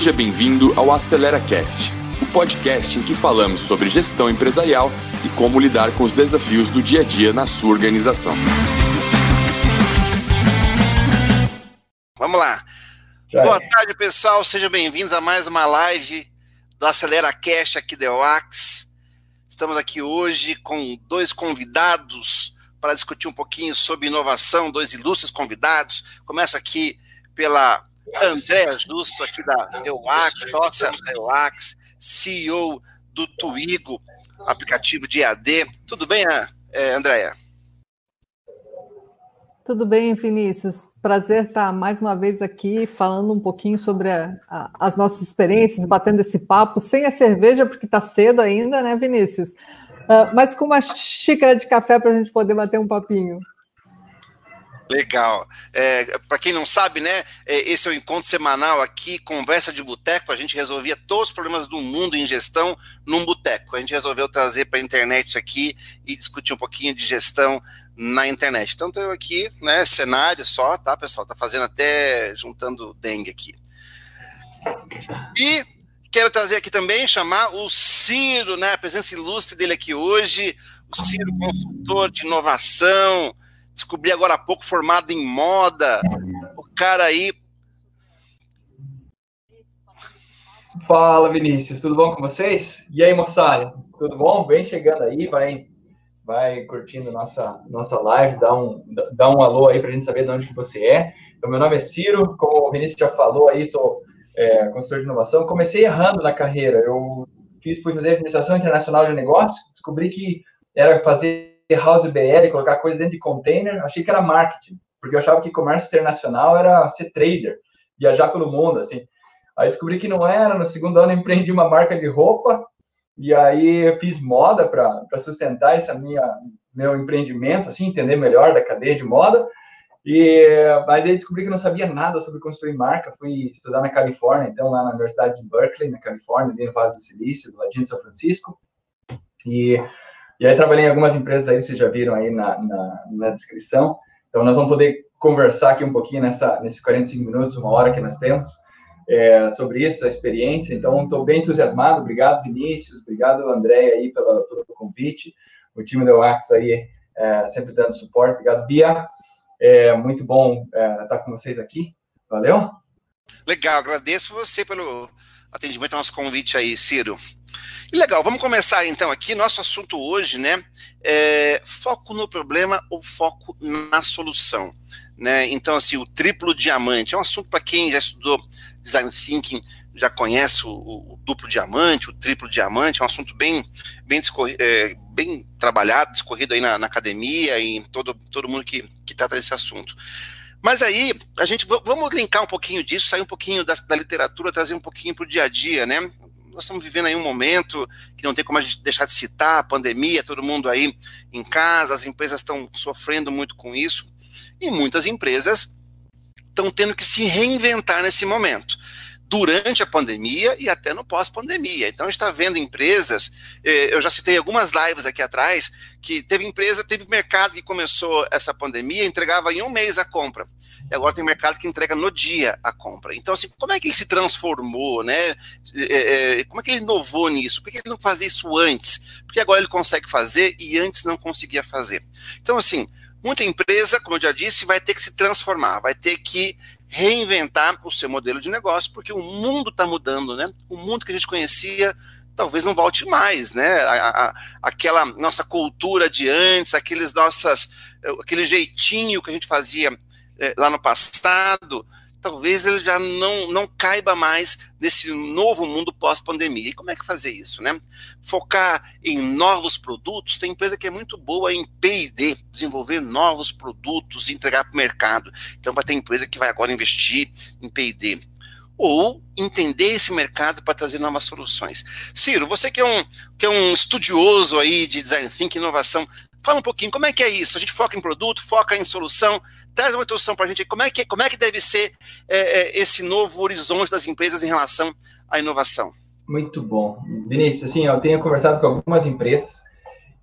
Seja bem-vindo ao Acelera Cast, o podcast em que falamos sobre gestão empresarial e como lidar com os desafios do dia a dia na sua organização. Vamos lá. Já Boa é. tarde, pessoal. Sejam bem-vindos a mais uma live do Acelera Cast aqui da Wax. Estamos aqui hoje com dois convidados para discutir um pouquinho sobre inovação, dois ilustres convidados. Começo aqui pela Andréa Justo, aqui da EUAX, sócia da EUAX, CEO do Twigo, aplicativo de EAD. Tudo bem, é, Andréa? Tudo bem, Vinícius. Prazer estar mais uma vez aqui falando um pouquinho sobre a, a, as nossas experiências, batendo esse papo, sem a cerveja, porque está cedo ainda, né, Vinícius? Uh, mas com uma xícara de café para a gente poder bater um papinho. Legal. É, Para quem não sabe, né, é, esse é o encontro semanal aqui, conversa de boteco. A gente resolvia todos os problemas do mundo em gestão num boteco. A gente resolveu trazer para a internet isso aqui e discutir um pouquinho de gestão na internet. Então, eu aqui, né, cenário só, tá, pessoal? Tá fazendo até juntando dengue aqui. E quero trazer aqui também, chamar o Ciro, né, a presença ilustre dele aqui hoje, o Ciro, consultor de inovação, descobri agora há pouco, formado em moda. O cara aí. Fala, Vinícius, tudo bom com vocês? E aí, moçada, tudo bom? Vem chegando aí, vai, vai curtindo nossa, nossa live, dá um, dá um alô aí para a gente saber de onde que você é. Então, meu nome é Ciro, como o Vinícius já falou aí, sou é, consultor de inovação. Comecei errando na carreira, eu fiz, fui fazer administração internacional de negócios, descobri que era fazer house BL, colocar coisa dentro de container, achei que era marketing, porque eu achava que comércio internacional era ser trader, viajar pelo mundo, assim. Aí descobri que não era, no segundo ano empreendi uma marca de roupa, e aí fiz moda para sustentar essa minha meu empreendimento, assim, entender melhor da cadeia de moda. E aí descobri que não sabia nada sobre construir marca, fui estudar na Califórnia, então lá na Universidade de Berkeley, na Califórnia, ali no Vale do Silício, do ladinho de São Francisco. E e aí trabalhei em algumas empresas aí, vocês já viram aí na, na, na descrição. Então nós vamos poder conversar aqui um pouquinho nessa, nesses 45 minutos, uma hora que nós temos, é, sobre isso, a experiência. Então estou bem entusiasmado. Obrigado, Vinícius. Obrigado, André, aí pela, pelo convite. O time do Wax aí é, sempre dando suporte. Obrigado, Bia. É muito bom é, estar com vocês aqui. Valeu? Legal, agradeço você pelo atendimento ao nosso convite aí, Ciro. Legal, vamos começar então aqui. Nosso assunto hoje, né? É foco no problema ou foco na solução. Né? Então, assim, o triplo diamante é um assunto para quem já estudou design thinking, já conhece o, o, duplo diamante, o triplo diamante, é um assunto bem, bem, é, bem trabalhado, discorrido aí na, na, academia e em todo, todo mundo que, que trata desse assunto. Mas aí, a gente vamos linkar um pouquinho disso, sair um pouquinho da, da literatura, trazer um pouquinho para o dia a dia, né? nós estamos vivendo aí um momento que não tem como a gente deixar de citar, pandemia, todo mundo aí em casa, as empresas estão sofrendo muito com isso, e muitas empresas estão tendo que se reinventar nesse momento, durante a pandemia e até no pós-pandemia. Então, a gente está vendo empresas, eh, eu já citei algumas lives aqui atrás, que teve empresa, teve mercado que começou essa pandemia, entregava em um mês a compra e agora tem mercado que entrega no dia a compra. Então, assim, como é que ele se transformou, né? É, é, como é que ele inovou nisso? Por que ele não fazia isso antes? Porque agora ele consegue fazer e antes não conseguia fazer. Então, assim, muita empresa, como eu já disse, vai ter que se transformar, vai ter que reinventar o seu modelo de negócio, porque o mundo está mudando, né? O mundo que a gente conhecia talvez não volte mais, né? A, a, aquela nossa cultura de antes, aqueles nossas, aquele jeitinho que a gente fazia é, lá no passado, talvez ele já não, não caiba mais nesse novo mundo pós-pandemia. E como é que fazer isso, né? Focar em novos produtos, tem empresa que é muito boa em P&D, desenvolver novos produtos e entregar para o mercado. Então vai ter empresa que vai agora investir em P&D. Ou entender esse mercado para trazer novas soluções. Ciro, você que é um, que é um estudioso aí de design thinking e inovação, Fala um pouquinho, como é que é isso? A gente foca em produto, foca em solução, traz uma introdução para a gente, como é, que, como é que deve ser é, é, esse novo horizonte das empresas em relação à inovação? Muito bom. Vinícius, assim, eu tenho conversado com algumas empresas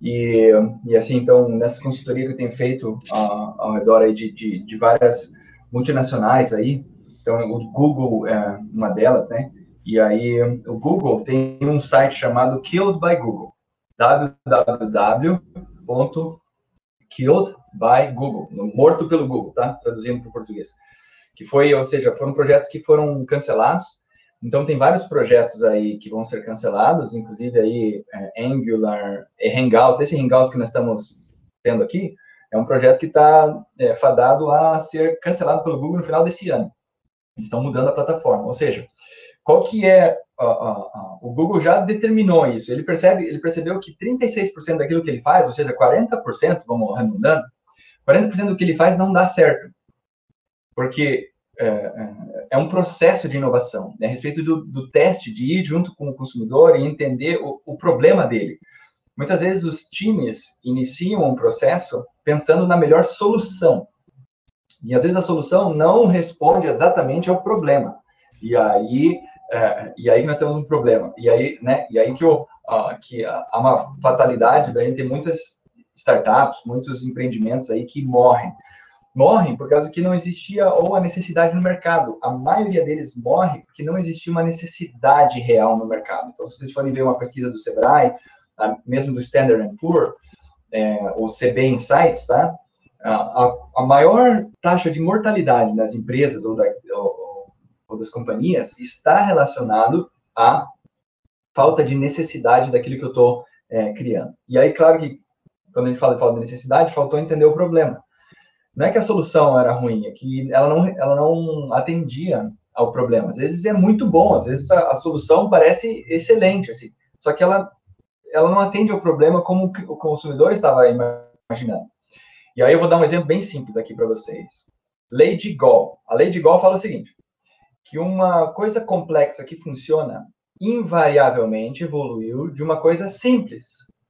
e, e assim, então, nessa consultoria que eu tenho feito uh, ao redor aí de, de, de, várias multinacionais aí, então o Google é uma delas, né? E aí o Google tem um site chamado Killed by Google, www.killedbygoogle, morto pelo Google, tá? Traduzindo para o português. Que foi, ou seja, foram projetos que foram cancelados. Então tem vários projetos aí que vão ser cancelados, inclusive aí é, Angular, Hangouts. Esse Hangouts que nós estamos tendo aqui é um projeto que está é, fadado a ser cancelado pelo Google no final desse ano. Eles estão mudando a plataforma, ou seja, qual que é o Google já determinou isso. Ele percebe, ele percebeu que 36% daquilo que ele faz, ou seja, 40%, vamos arredondando, 40% do que ele faz não dá certo. Porque é, é, é um processo de inovação, né, a respeito do, do, teste, de ir junto com o consumidor e entender o, o problema dele. Muitas vezes os times iniciam um processo pensando na melhor solução. E às vezes a solução não responde exatamente ao problema. E aí é, e aí nós temos um problema. E aí, né, e aí que, eu, uh, que há uma fatalidade da gente ter muitas startups, muitos empreendimentos aí que morrem. Morrem por causa que não existia ou a necessidade no mercado. A maioria deles morre porque não existia uma necessidade real no mercado. Então, se vocês forem ver uma pesquisa do Sebrae, mesmo do Standard Poor's, é, ou CB Insights, tá? A, a, maior taxa de mortalidade das empresas ou, da, ou das companhias está relacionado à falta de necessidade daquilo que eu estou é, criando. E aí, claro que quando a gente fala de falta de necessidade, faltou entender o problema. Não é que a solução era ruim, é que ela não, ela não atendia ao problema. Às vezes é muito bom, às vezes a, a solução parece excelente, assim, só que ela, ela não atende ao problema como o consumidor estava imaginando. E aí eu vou dar um exemplo bem simples aqui para vocês. Lei de Gall. A lei de Gall fala o seguinte: que uma coisa complexa que funciona invariavelmente evoluiu de uma coisa simples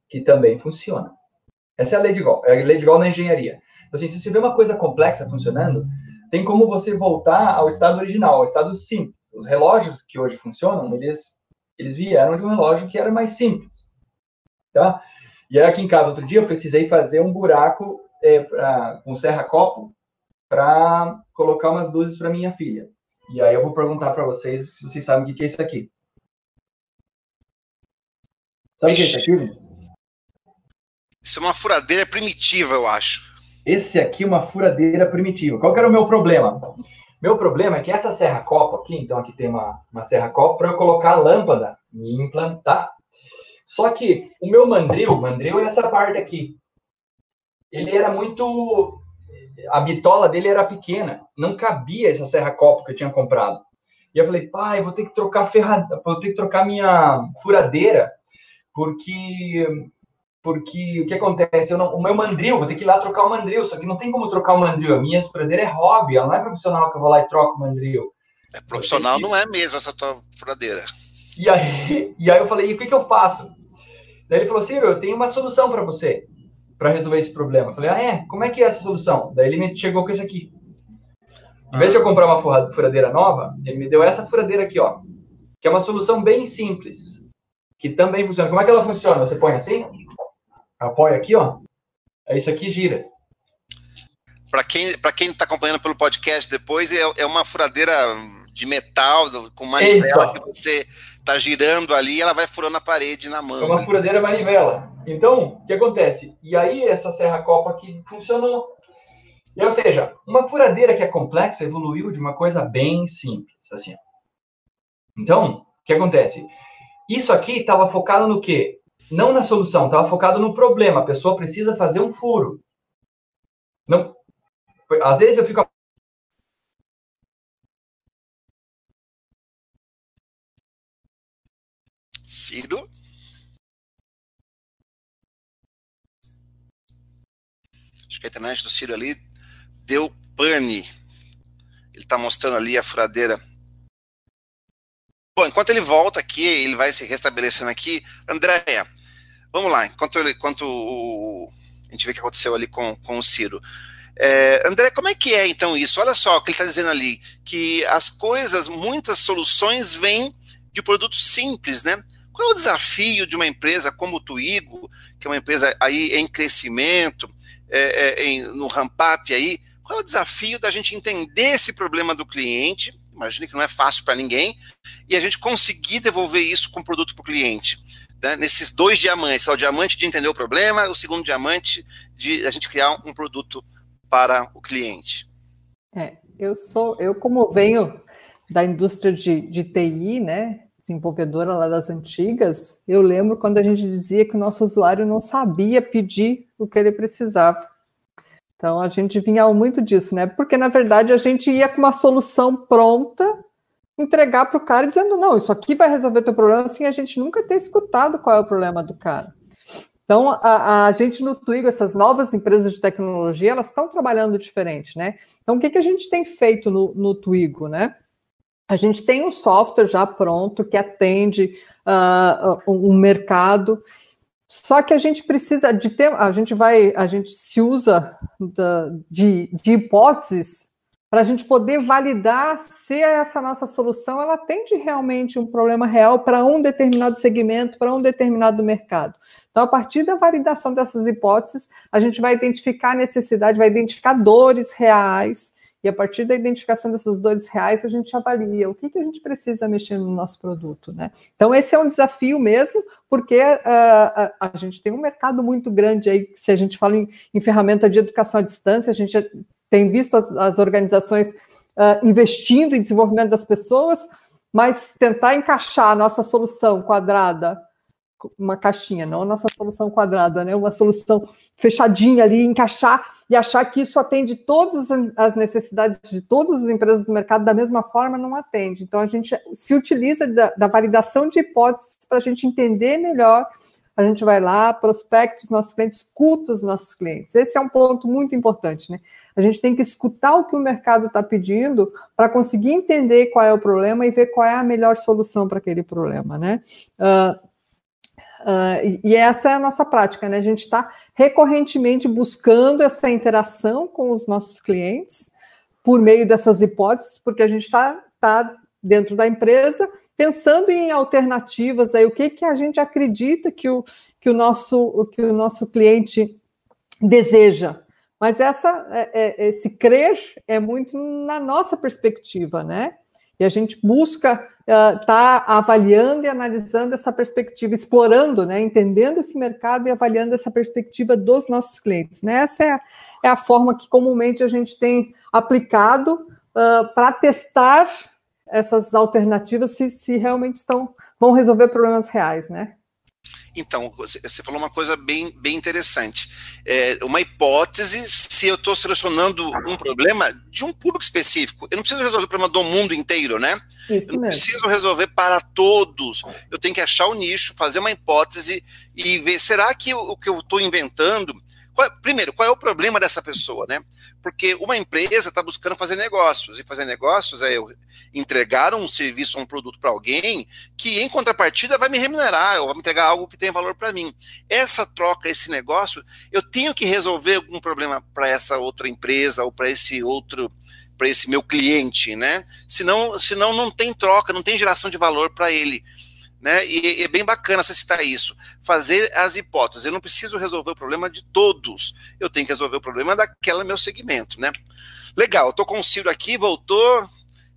que também funciona. Essa é a lei de Gauss, é a lei de Gauss na engenharia. Então, assim, se você vê uma coisa complexa funcionando, tem como você voltar ao estado original, ao estado simples. Os relógios que hoje funcionam, eles, eles vieram de um relógio que era mais simples. Tá? E aí, aqui em casa, outro dia, eu precisei fazer um buraco é, pra, com serra-copo para colocar umas luzes para minha filha. E aí eu vou perguntar para vocês se vocês sabem o que é isso aqui. Sabe o que é isso aqui? Isso é uma furadeira primitiva, eu acho. Esse aqui é uma furadeira primitiva. Qual que era o meu problema? Meu problema é que essa serra copo aqui, então aqui tem uma, uma serra copo para eu colocar a lâmpada e implantar. Só que o meu mandril, mandril é essa parte aqui. Ele era muito a bitola dele era pequena, não cabia essa serra copo que eu tinha comprado. E eu falei, pai, vou ter que trocar ferrada, vou ter que trocar minha furadeira, porque porque o que acontece? Não, o meu mandril, vou ter que ir lá trocar o mandril, só que não tem como trocar o mandril. A minha furadeira é hobby, ela não é profissional que eu vou lá e troco o mandril. É profissional, que... não é mesmo essa tua furadeira. E aí, e aí eu falei, e o que, que eu faço? Daí ele falou, Ciro, eu tenho uma solução para você para resolver esse problema. Eu falei, ah, é? Como é que é essa solução? Daí ele me chegou com isso aqui. Em vez de eu comprar uma furadeira nova, ele me deu essa furadeira aqui, ó. Que é uma solução bem simples. Que também funciona. Como é que ela funciona? Você põe assim, apoia aqui, ó. Aí isso aqui gira. Para quem para quem está acompanhando pelo podcast depois, é, é uma furadeira de metal com manivela que você está girando ali, ela vai furando a parede na mão. É uma furadeira manivela. Então, o que acontece? E aí essa serra copa aqui funcionou. E, ou seja, uma furadeira que é complexa evoluiu de uma coisa bem simples, assim. Então, o que acontece? Isso aqui estava focado no quê? Não na solução, estava focado no problema. A pessoa precisa fazer um furo. Não, às vezes eu fico Acho que a internet do Ciro ali deu pane. Ele está mostrando ali a furadeira. Bom, enquanto ele volta aqui, ele vai se restabelecendo aqui. Andréia, vamos lá. Enquanto, ele, enquanto o, a gente vê o que aconteceu ali com, com o Ciro. É, André, como é que é então isso? Olha só o que ele está dizendo ali, que as coisas, muitas soluções vêm de produtos simples, né? Qual é o desafio de uma empresa como o Twigo, que é uma empresa aí em crescimento, é, é, em, no ramp-up aí, qual é o desafio da gente entender esse problema do cliente, imagine que não é fácil para ninguém, e a gente conseguir devolver isso com produto para o cliente. Né? Nesses dois diamantes, o diamante de entender o problema, o segundo diamante de a gente criar um produto para o cliente. É, eu sou, eu como venho da indústria de, de TI, né, desenvolvedora lá das antigas, eu lembro quando a gente dizia que o nosso usuário não sabia pedir o que ele precisava. Então a gente vinha muito disso, né? Porque na verdade a gente ia com uma solução pronta entregar para o cara dizendo não, isso aqui vai resolver teu problema, sem a gente nunca ter escutado qual é o problema do cara. Então a, a gente no Twigo, essas novas empresas de tecnologia, elas estão trabalhando diferente, né? Então o que, que a gente tem feito no, no Twigo, né? A gente tem um software já pronto que atende uh, um mercado só que a gente precisa de ter, a gente vai, a gente se usa da, de, de hipóteses para a gente poder validar se essa nossa solução ela atende realmente um problema real para um determinado segmento, para um determinado mercado. Então, a partir da validação dessas hipóteses, a gente vai identificar a necessidade, vai identificar dores reais e a partir da identificação dessas dores reais, a gente avalia o que, que a gente precisa mexer no nosso produto, né? Então, esse é um desafio mesmo, porque uh, a, a, gente tem um mercado muito grande aí, se a gente fala em, em ferramenta de educação à distância, a gente tem visto as, as organizações uh, investindo em desenvolvimento das pessoas, mas tentar encaixar a nossa solução quadrada uma caixinha, não a nossa solução quadrada, né? Uma solução fechadinha ali, encaixar e achar que isso atende todas as necessidades de todas as empresas do mercado da mesma forma, não atende. Então a gente se utiliza da, da validação de hipóteses para a gente entender melhor. A gente vai lá, prospecta os nossos clientes, escuta os nossos clientes. Esse é um ponto muito importante, né? A gente tem que escutar o que o mercado está pedindo para conseguir entender qual é o problema e ver qual é a melhor solução para aquele problema, né? Uh, Uh, e essa é a nossa prática, né? A gente está recorrentemente buscando essa interação com os nossos clientes por meio dessas hipóteses, porque a gente está tá dentro da empresa pensando em alternativas, aí o que, que a gente acredita que o, que o, nosso, que o nosso cliente deseja. Mas essa, é, é, esse crer é muito na nossa perspectiva, né? E a gente busca estar uh, tá avaliando e analisando essa perspectiva, explorando, né, entendendo esse mercado e avaliando essa perspectiva dos nossos clientes. Né? Essa é a, é a forma que comumente a gente tem aplicado uh, para testar essas alternativas se, se realmente estão vão resolver problemas reais, né? Então, você falou uma coisa bem, bem interessante. É uma hipótese se eu estou selecionando um problema de um público específico. Eu não preciso resolver o problema do mundo inteiro, né? Isso eu não mesmo. preciso resolver para todos. Eu tenho que achar o nicho, fazer uma hipótese e ver, será que o que eu estou inventando qual, primeiro, qual é o problema dessa pessoa, né? Porque uma empresa está buscando fazer negócios, e fazer negócios é eu entregar um serviço ou um produto para alguém que, em contrapartida, vai me remunerar, ou vai me entregar algo que tem valor para mim. Essa troca, esse negócio, eu tenho que resolver algum problema para essa outra empresa ou para esse outro para esse meu cliente, né? Senão, senão não tem troca, não tem geração de valor para ele né? E é bem bacana você citar isso. Fazer as hipóteses. Eu não preciso resolver o problema de todos. Eu tenho que resolver o problema daquela meu segmento, né? Legal, estou com o Ciro aqui, voltou.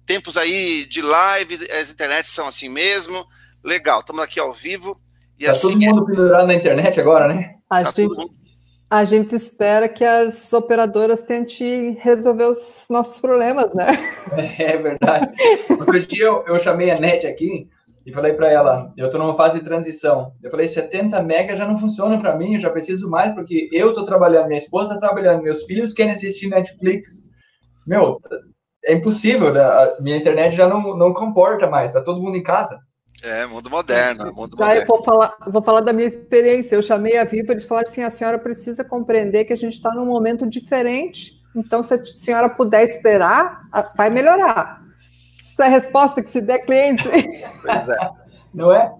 Tempos aí de live, as internets são assim mesmo. Legal, estamos aqui ao vivo. E tá assim todo mundo pendurado na internet agora, né? A, tá gente, a gente espera que as operadoras tentem resolver os nossos problemas, né? É verdade. Outro dia eu, eu chamei a NET aqui e falei para ela, eu estou numa fase de transição. Eu falei, 70 mega já não funciona para mim, eu já preciso mais, porque eu estou trabalhando, minha esposa está trabalhando, meus filhos querem assistir Netflix. Meu, é impossível, né? a minha internet já não, não comporta mais, está todo mundo em casa. É, mundo moderno, mundo já moderno. Eu vou falar, vou falar da minha experiência. Eu chamei a Viva, eles falaram assim: a senhora precisa compreender que a gente está num momento diferente. Então, se a senhora puder esperar, vai melhorar. Isso é a resposta que se der cliente. Pois é. Não é?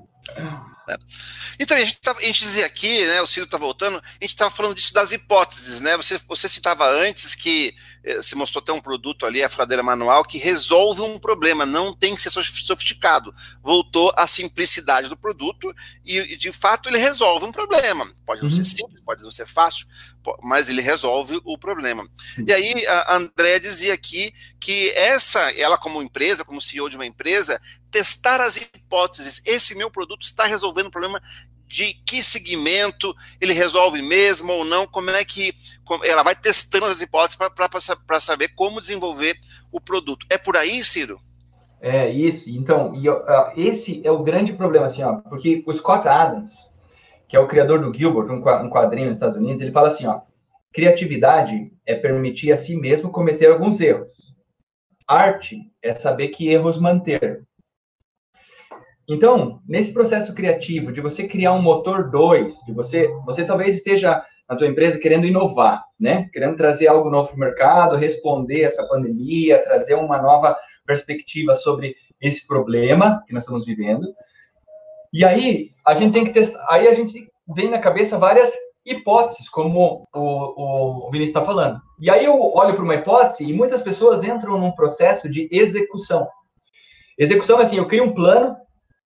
é. Então, a gente, tá, a gente dizia aqui, né, o Ciro está voltando, a gente estava falando disso das hipóteses, né? Você, você citava antes que se mostrou até um produto ali, a furadeira manual, que resolve um problema, não tem que ser sofisticado. Voltou à simplicidade do produto e, de fato, ele resolve um problema. Pode não uhum. ser simples, pode não ser fácil, mas ele resolve o problema. E aí, a André dizia aqui que essa, ela como empresa, como CEO de uma empresa, testar as hipóteses. Esse meu produto está resolvendo um problema de que segmento ele resolve mesmo ou não, como é que ela vai testando as hipóteses para saber como desenvolver o produto. É por aí, Ciro? É isso. Então, e, uh, esse é o grande problema, assim, ó, porque o Scott Adams, que é o criador do Gilbert, um quadrinho nos Estados Unidos, ele fala assim, ó, criatividade é permitir a si mesmo cometer alguns erros. Arte é saber que erros manter. Então, nesse processo criativo de você criar um motor 2, de você, você talvez esteja na tua empresa querendo inovar, né? Querendo trazer algo novo para o mercado, responder essa pandemia, trazer uma nova perspectiva sobre esse problema que nós estamos vivendo. E aí, a gente tem que testar, aí a gente vem na cabeça várias hipóteses, como o, o Vinícius está falando. E aí eu olho para uma hipótese e muitas pessoas entram num processo de execução. Execução é assim, eu crio um plano,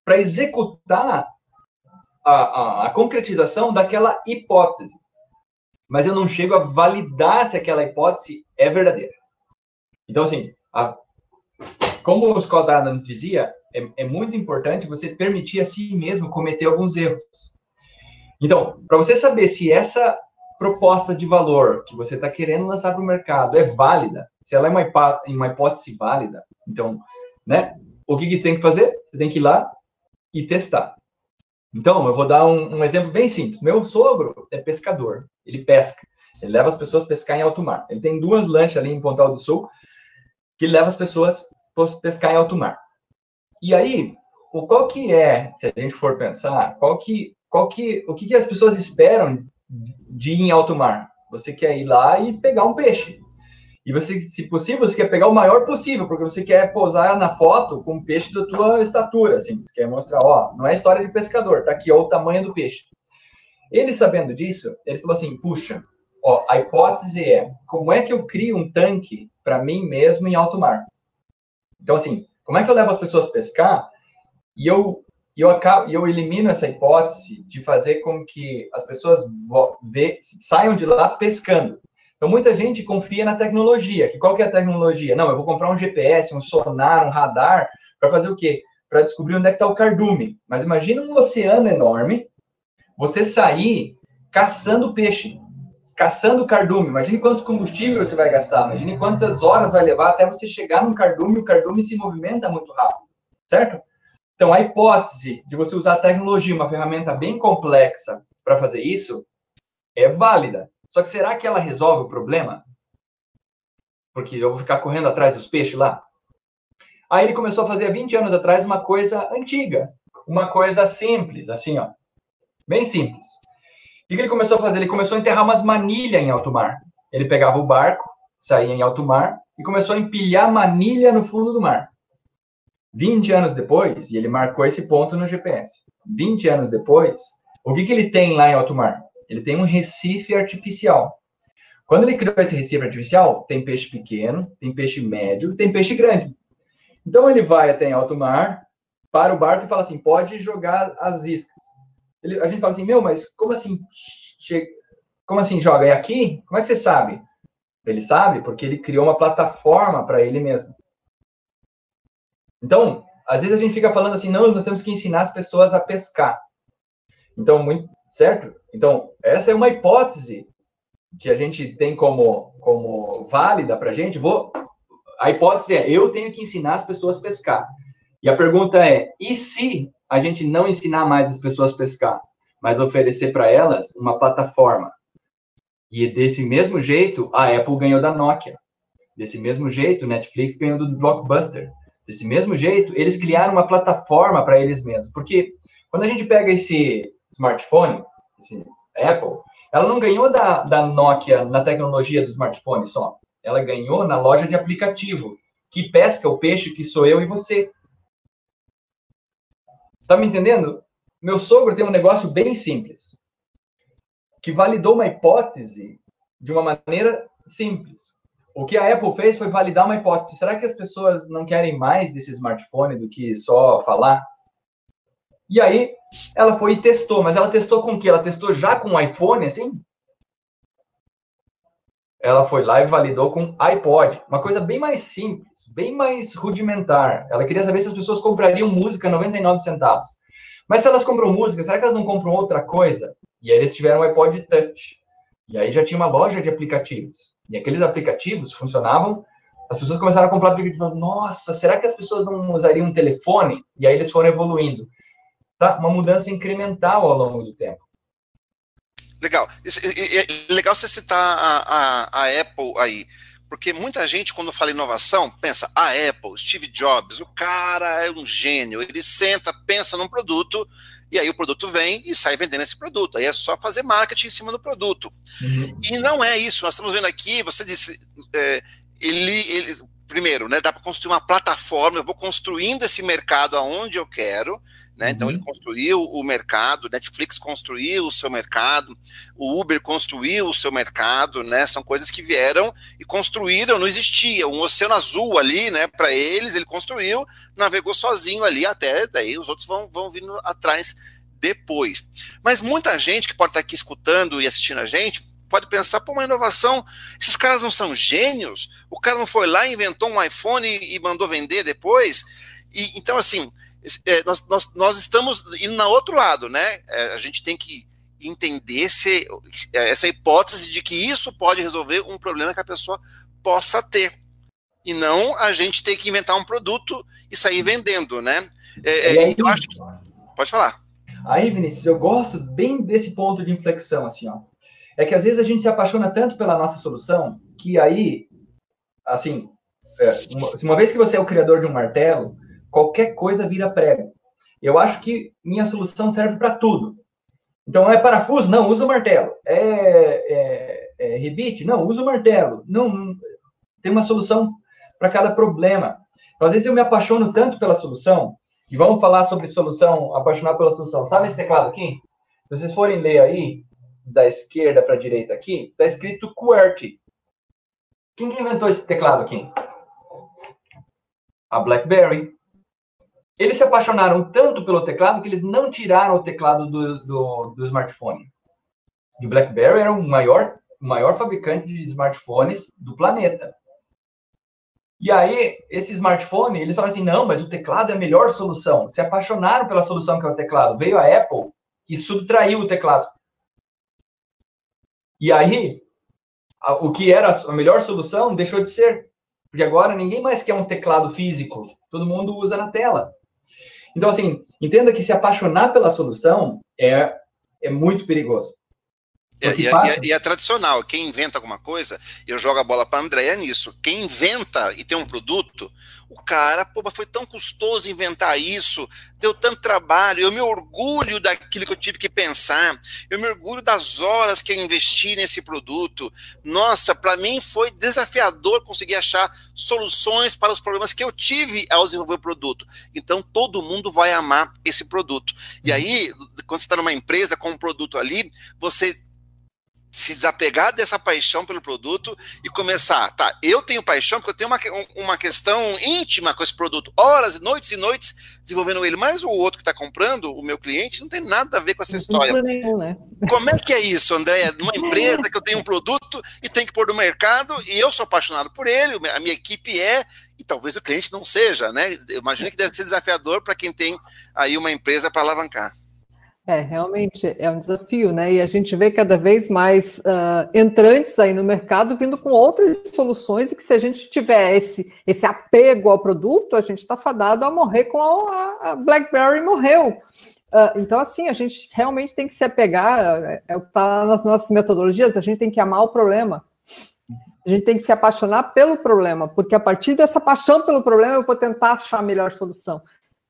para executar a, a, a, concretização daquela hipótese. Mas eu não chego a validar se aquela hipótese é verdadeira. Então, assim, a, como o Scott Adams dizia, é, é muito importante você permitir a si mesmo cometer alguns erros. Então, para você saber se essa proposta de valor que você está querendo lançar para o mercado é válida, se ela é uma, uma hipótese válida, então, né? O que, que tem que fazer? Você tem que ir lá e testar. Então, eu vou dar um, um, exemplo bem simples. Meu sogro é pescador, ele pesca. Ele leva as pessoas a pescar em alto mar. Ele tem duas lanchas ali em Pontal do Sul que leva as pessoas a pescar em alto mar. E aí, o qual que é, se a gente for pensar, qual que, qual que, o que, que as pessoas esperam de ir em alto mar? Você quer ir lá e pegar um peixe. E você, se possível, você quer pegar o maior possível, porque você quer posar na foto com um peixe da tua estatura, assim, você quer mostrar, ó, não é história de pescador, tá aqui, ó, o tamanho do peixe. Ele sabendo disso, ele falou assim, puxa, ó, a hipótese é, como é que eu crio um tanque para mim mesmo em alto mar? Então, assim, como é que eu levo as pessoas a pescar e eu eu acabo, eu elimino essa hipótese de fazer com que as pessoas saiam de lá pescando. Então, muita gente confia na tecnologia. Que qual que é a tecnologia? Não, eu vou comprar um GPS, um sonar, um radar, para fazer o quê? Para descobrir onde é que está o cardume. Mas imagina um oceano enorme, você sair caçando peixe, caçando cardume. Imagine quanto combustível você vai gastar. Imagine quantas horas vai levar até você chegar num cardume. O cardume se movimenta muito rápido, certo? Então, a hipótese de você usar a tecnologia, uma ferramenta bem complexa, para fazer isso, é válida. Só que será que ela resolve o problema? Porque eu vou ficar correndo atrás dos peixes lá? Aí ele começou a fazer há 20 anos atrás uma coisa antiga, uma coisa simples, assim, ó. Bem simples. O que ele começou a fazer? Ele começou a enterrar umas manilhas em alto mar. Ele pegava o barco, saía em alto mar e começou a empilhar manilha no fundo do mar. 20 anos depois, e ele marcou esse ponto no GPS. 20 anos depois, o que, que ele tem lá em alto mar? Ele tem um recife artificial. Quando ele criou esse recife artificial, tem peixe pequeno, tem peixe médio, tem peixe grande. Então ele vai até em alto mar, para o barco e fala assim: pode jogar as iscas. Ele, a gente fala assim: meu, mas como assim? Como assim joga? É aqui? Como é que você sabe? Ele sabe porque ele criou uma plataforma para ele mesmo. Então, às vezes a gente fica falando assim: não, nós temos que ensinar as pessoas a pescar. Então, muito, certo? Então, essa é uma hipótese que a gente tem como, como válida para a gente. Vou, a hipótese é: eu tenho que ensinar as pessoas a pescar. E a pergunta é: e se a gente não ensinar mais as pessoas a pescar, mas oferecer para elas uma plataforma? E desse mesmo jeito, a Apple ganhou da Nokia. Desse mesmo jeito, Netflix ganhou do Blockbuster. Desse mesmo jeito, eles criaram uma plataforma para eles mesmos. Porque quando a gente pega esse smartphone, esse Apple, ela não ganhou da, da Nokia na tecnologia do smartphone só. Ela ganhou na loja de aplicativo, que pesca o peixe que sou eu e você. Tá me entendendo? Meu sogro tem um negócio bem simples, que validou uma hipótese de uma maneira simples. o que a Apple fez foi validar uma hipótese. Será que as pessoas não querem mais desse smartphone do que só falar? E aí, ela foi e testou, mas ela testou com o quê? Ela testou já com o iPhone, assim? Ela foi lá e validou com iPod, uma coisa bem mais simples, bem mais rudimentar. Ela queria saber se as pessoas comprariam música 99 centavos. Mas se elas compram música, será que elas não compram outra coisa? E aí eles tiveram o iPod Touch. E aí já tinha uma loja de aplicativos. E aqueles aplicativos funcionavam, as pessoas começaram a comprar aplicativos, nossa, será que as pessoas não usariam um telefone? E aí eles foram evoluindo. Tá? Uma mudança incremental ao longo do tempo. Legal. É legal você citar a, a, a Apple aí. Porque muita gente, quando fala inovação, pensa, a Apple, Steve Jobs, o cara é um gênio. Ele senta, pensa num produto e aí o produto vem e sai vendendo esse produto. Aí é só fazer marketing em cima do produto. Uhum. E não é isso. Nós estamos vendo aqui, você disse, é, ele, ele, primeiro, né, dá para construir uma plataforma, eu vou construindo esse mercado aonde eu quero, né? Então ele uhum. construiu o mercado, Netflix construiu o seu mercado, o Uber construiu o seu mercado, né? São coisas que vieram e construíram, não existia um oceano azul ali, né? Para eles, ele construiu, navegou sozinho ali até daí os outros vão, vão vindo atrás depois. Mas muita gente que pode estar aqui escutando e assistindo a gente pode pensar, pô, uma inovação, esses caras não são gênios? O cara não foi lá, inventou um iPhone e, e mandou vender depois? E, então, assim, é, nós, nós, nós estamos indo na outro lado, né? É, a gente tem que entender se, é, essa hipótese de que isso pode resolver um problema que a pessoa possa ter. E não a gente ter que inventar um produto e sair vendendo, né? É, é aí, eu acho que. Pode falar. Aí, Vinícius, eu gosto bem desse ponto de inflexão, assim, ó. É que às vezes a gente se apaixona tanto pela nossa solução que aí, assim, é, uma, uma vez que você é o criador de um martelo, qualquer coisa vira prego. Eu acho que minha solução serve para tudo. Então, é parafuso? Não, usa o martelo. É, é, é rebite? Não, usa o martelo. Não, não tem uma solução para cada problema. Então, às vezes eu me apaixono tanto pela solução, e vamos falar sobre solução, apaixonar pela solução. Sabe esse teclado aqui? Se vocês forem ler aí, da esquerda para a direita aqui, está escrito QWERTY. Quem que inventou esse teclado aqui? A BlackBerry. Eles se apaixonaram tanto pelo teclado que eles não tiraram o teclado do, do, do smartphone. E o BlackBerry era o maior, maior fabricante de smartphones do planeta. E aí, esse smartphone, eles falaram assim, não, mas o teclado é a melhor solução. Se apaixonaram pela solução que é o teclado. Veio a Apple e subtraiu o teclado. E aí, o que era a melhor solução deixou de ser. Porque agora ninguém mais quer um teclado físico. Todo mundo usa na tela. Então, assim, entenda que se apaixonar pela solução é, é muito perigoso. É, e, é, e, é, tradicional. Quem inventa alguma coisa, eu jogo a bola para Andréia nisso. Quem inventa e tem um produto, o cara, pô, foi tão custoso inventar isso, deu tanto trabalho, eu me orgulho daquilo que eu tive que pensar, eu me orgulho das horas que eu investi nesse produto. Nossa, para mim foi desafiador conseguir achar soluções para os problemas que eu tive ao desenvolver o produto. Então todo mundo vai amar esse produto. E aí, quando você está numa empresa com um produto ali, você se desapegar dessa paixão pelo produto e começar, tá, eu tenho paixão porque eu tenho uma, uma questão íntima com esse produto, horas, noites e noites desenvolvendo ele, mas o outro que está comprando, o meu cliente, não tem nada a ver com essa história. Nenhum, né? Como é que é isso, André? Numa empresa que eu tenho um produto e tem que pôr no mercado e eu sou apaixonado por ele, a minha equipe é, e talvez o cliente não seja, né? Eu imagino que deve ser desafiador para quem tem aí uma empresa para alavancar. É, realmente é um desafio, né? E a gente vê cada vez mais uh, entrantes aí no mercado vindo com outras soluções e que se a gente tiver esse, esse apego ao produto, a gente está fadado a morrer com a, a BlackBerry morreu. Uh, então, assim, a gente realmente tem que se apegar, é, é o que está nas nossas metodologias, a gente tem que amar o problema. A gente tem que se apaixonar pelo problema, porque a partir dessa paixão pelo problema eu vou tentar achar a melhor solução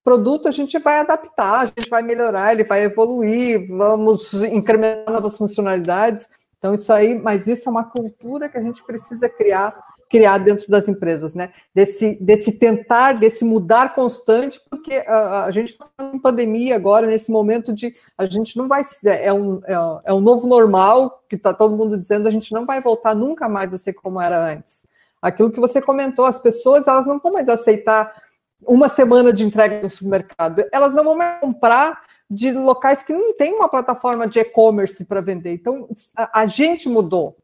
produto a gente vai adaptar, a gente vai melhorar, ele vai evoluir, vamos incrementar novas funcionalidades. Então, isso aí, mas isso é uma cultura que a gente precisa criar, criar dentro das empresas, né? Desse, desse tentar, desse mudar constante, porque a, a gente está em pandemia agora, nesse momento de a gente não vai ser, é um, é, é um novo normal, que está todo mundo dizendo, a gente não vai voltar nunca mais a ser como era antes. Aquilo que você comentou, as pessoas elas não vão mais aceitar uma semana de entrega no supermercado, elas não vão mais comprar de locais que não tem uma plataforma de e-commerce para vender. Então, a, a gente mudou.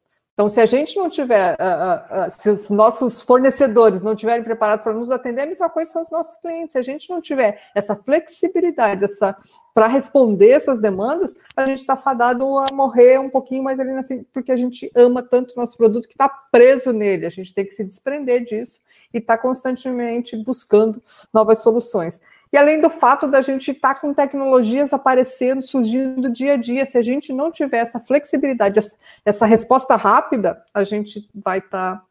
Então, se a gente não tiver, uh, uh, uh, se os nossos fornecedores não estiverem preparados para nos atender, a mesma coisa são os nossos clientes. Se a gente não tiver essa flexibilidade essa, para responder essas demandas, a gente está fadado a morrer um pouquinho mais ali, assim, porque a gente ama tanto o nosso produto que está preso nele. A gente tem que se desprender disso e está constantemente buscando novas soluções. E além do fato da gente estar tá com tecnologias aparecendo, surgindo dia a dia, se a gente não tiver essa flexibilidade, essa resposta rápida, a gente vai estar tá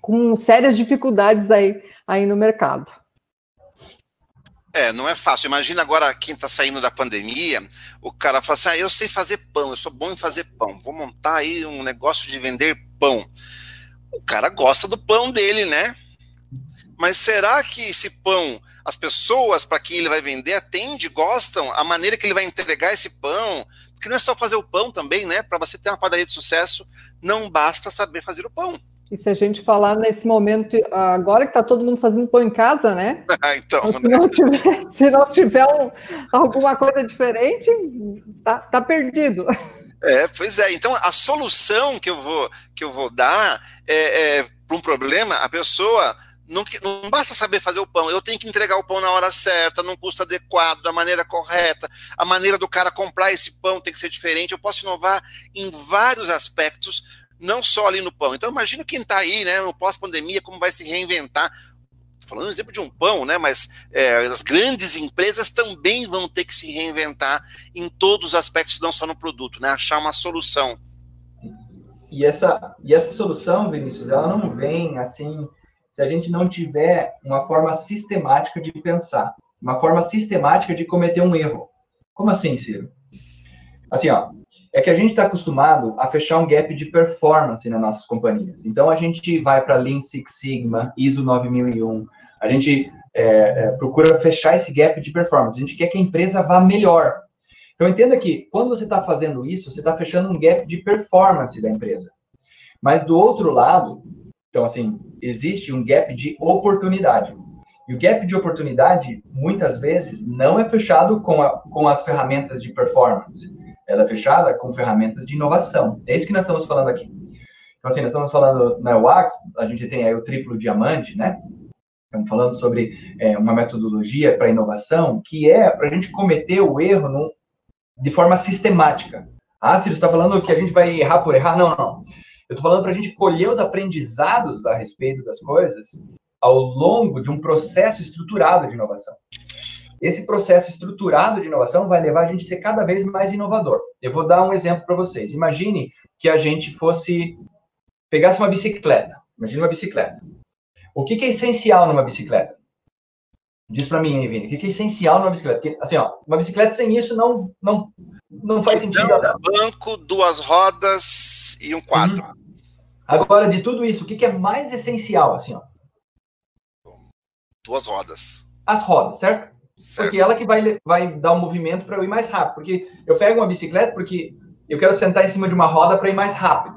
com sérias dificuldades aí, aí no mercado. É, não é fácil. Imagina agora quem está saindo da pandemia, o cara fala assim: ah, eu sei fazer pão, eu sou bom em fazer pão, vou montar aí um negócio de vender pão. O cara gosta do pão dele, né? Mas será que esse pão as pessoas para quem ele vai vender atende, gostam, a maneira que ele vai entregar esse pão, porque não é só fazer o pão também, né? Para você ter uma padaria de sucesso, não basta saber fazer o pão. E se a gente falar nesse momento, agora que está todo mundo fazendo pão em casa, né? Ah, então, se, né? não tiver, se não tiver um, alguma coisa diferente, tá, tá perdido. É, pois é. Então a solução que eu vou que eu vou dar é, é para um problema, a pessoa não, não, basta saber fazer o pão, eu tenho que entregar o pão na hora certa, num custo adequado, da maneira correta. A maneira do cara comprar esse pão tem que ser diferente. Eu posso inovar em vários aspectos, não só ali no pão. Então, imagina quem está aí, né, no pós-pandemia, como vai se reinventar. Tô falando exemplo de um pão, né, mas é, as grandes empresas também vão ter que se reinventar em todos os aspectos, não só no produto, né, achar uma solução. E essa, e essa solução, Vinícius, ela não vem assim se a gente não tiver uma forma sistemática de pensar, uma forma sistemática de cometer um erro. Como assim, Ciro? Assim, ó, é que a gente está acostumado a fechar um gap de performance nas nossas companhias. Então, a gente vai para Lean Six Sigma, ISO 9001, a gente é, é, procura fechar esse gap de performance. A gente quer que a empresa vá melhor. Então, entenda que quando você está fazendo isso, você está fechando um gap de performance da empresa. Mas, do outro lado, então, assim, existe um gap de oportunidade. E o gap de oportunidade, muitas vezes, não é fechado com, a, com as ferramentas de performance. Ela é fechada com ferramentas de inovação. É isso que nós estamos falando aqui. Então, assim, nós estamos falando na UAX, a gente tem aí o triplo diamante, né? Estamos falando sobre é, uma metodologia para inovação que é para a gente cometer o erro no, de forma sistemática. Ah, você está falando que a gente vai errar por errar? Não, não. Eu estou falando para a gente colher os aprendizados a respeito das coisas ao longo de um processo estruturado de inovação. Esse processo estruturado de inovação vai levar a gente a ser cada vez mais inovador. Eu vou dar um exemplo para vocês. Imagine que a gente fosse pegasse uma bicicleta. Imagine uma bicicleta. O que, que é essencial numa bicicleta? Diz para mim, Vini, o que, que é essencial numa bicicleta? Porque, assim, ó, uma bicicleta sem isso não, não, não faz sentido. Um banco, duas rodas e um quadro. Uhum. Agora, de tudo isso, o que, que é mais essencial, assim, ó? Duas rodas. As rodas, certo? certo. Porque ela que vai, vai dar o um movimento para eu ir mais rápido. Porque eu pego uma bicicleta porque eu quero sentar em cima de uma roda para ir mais rápido.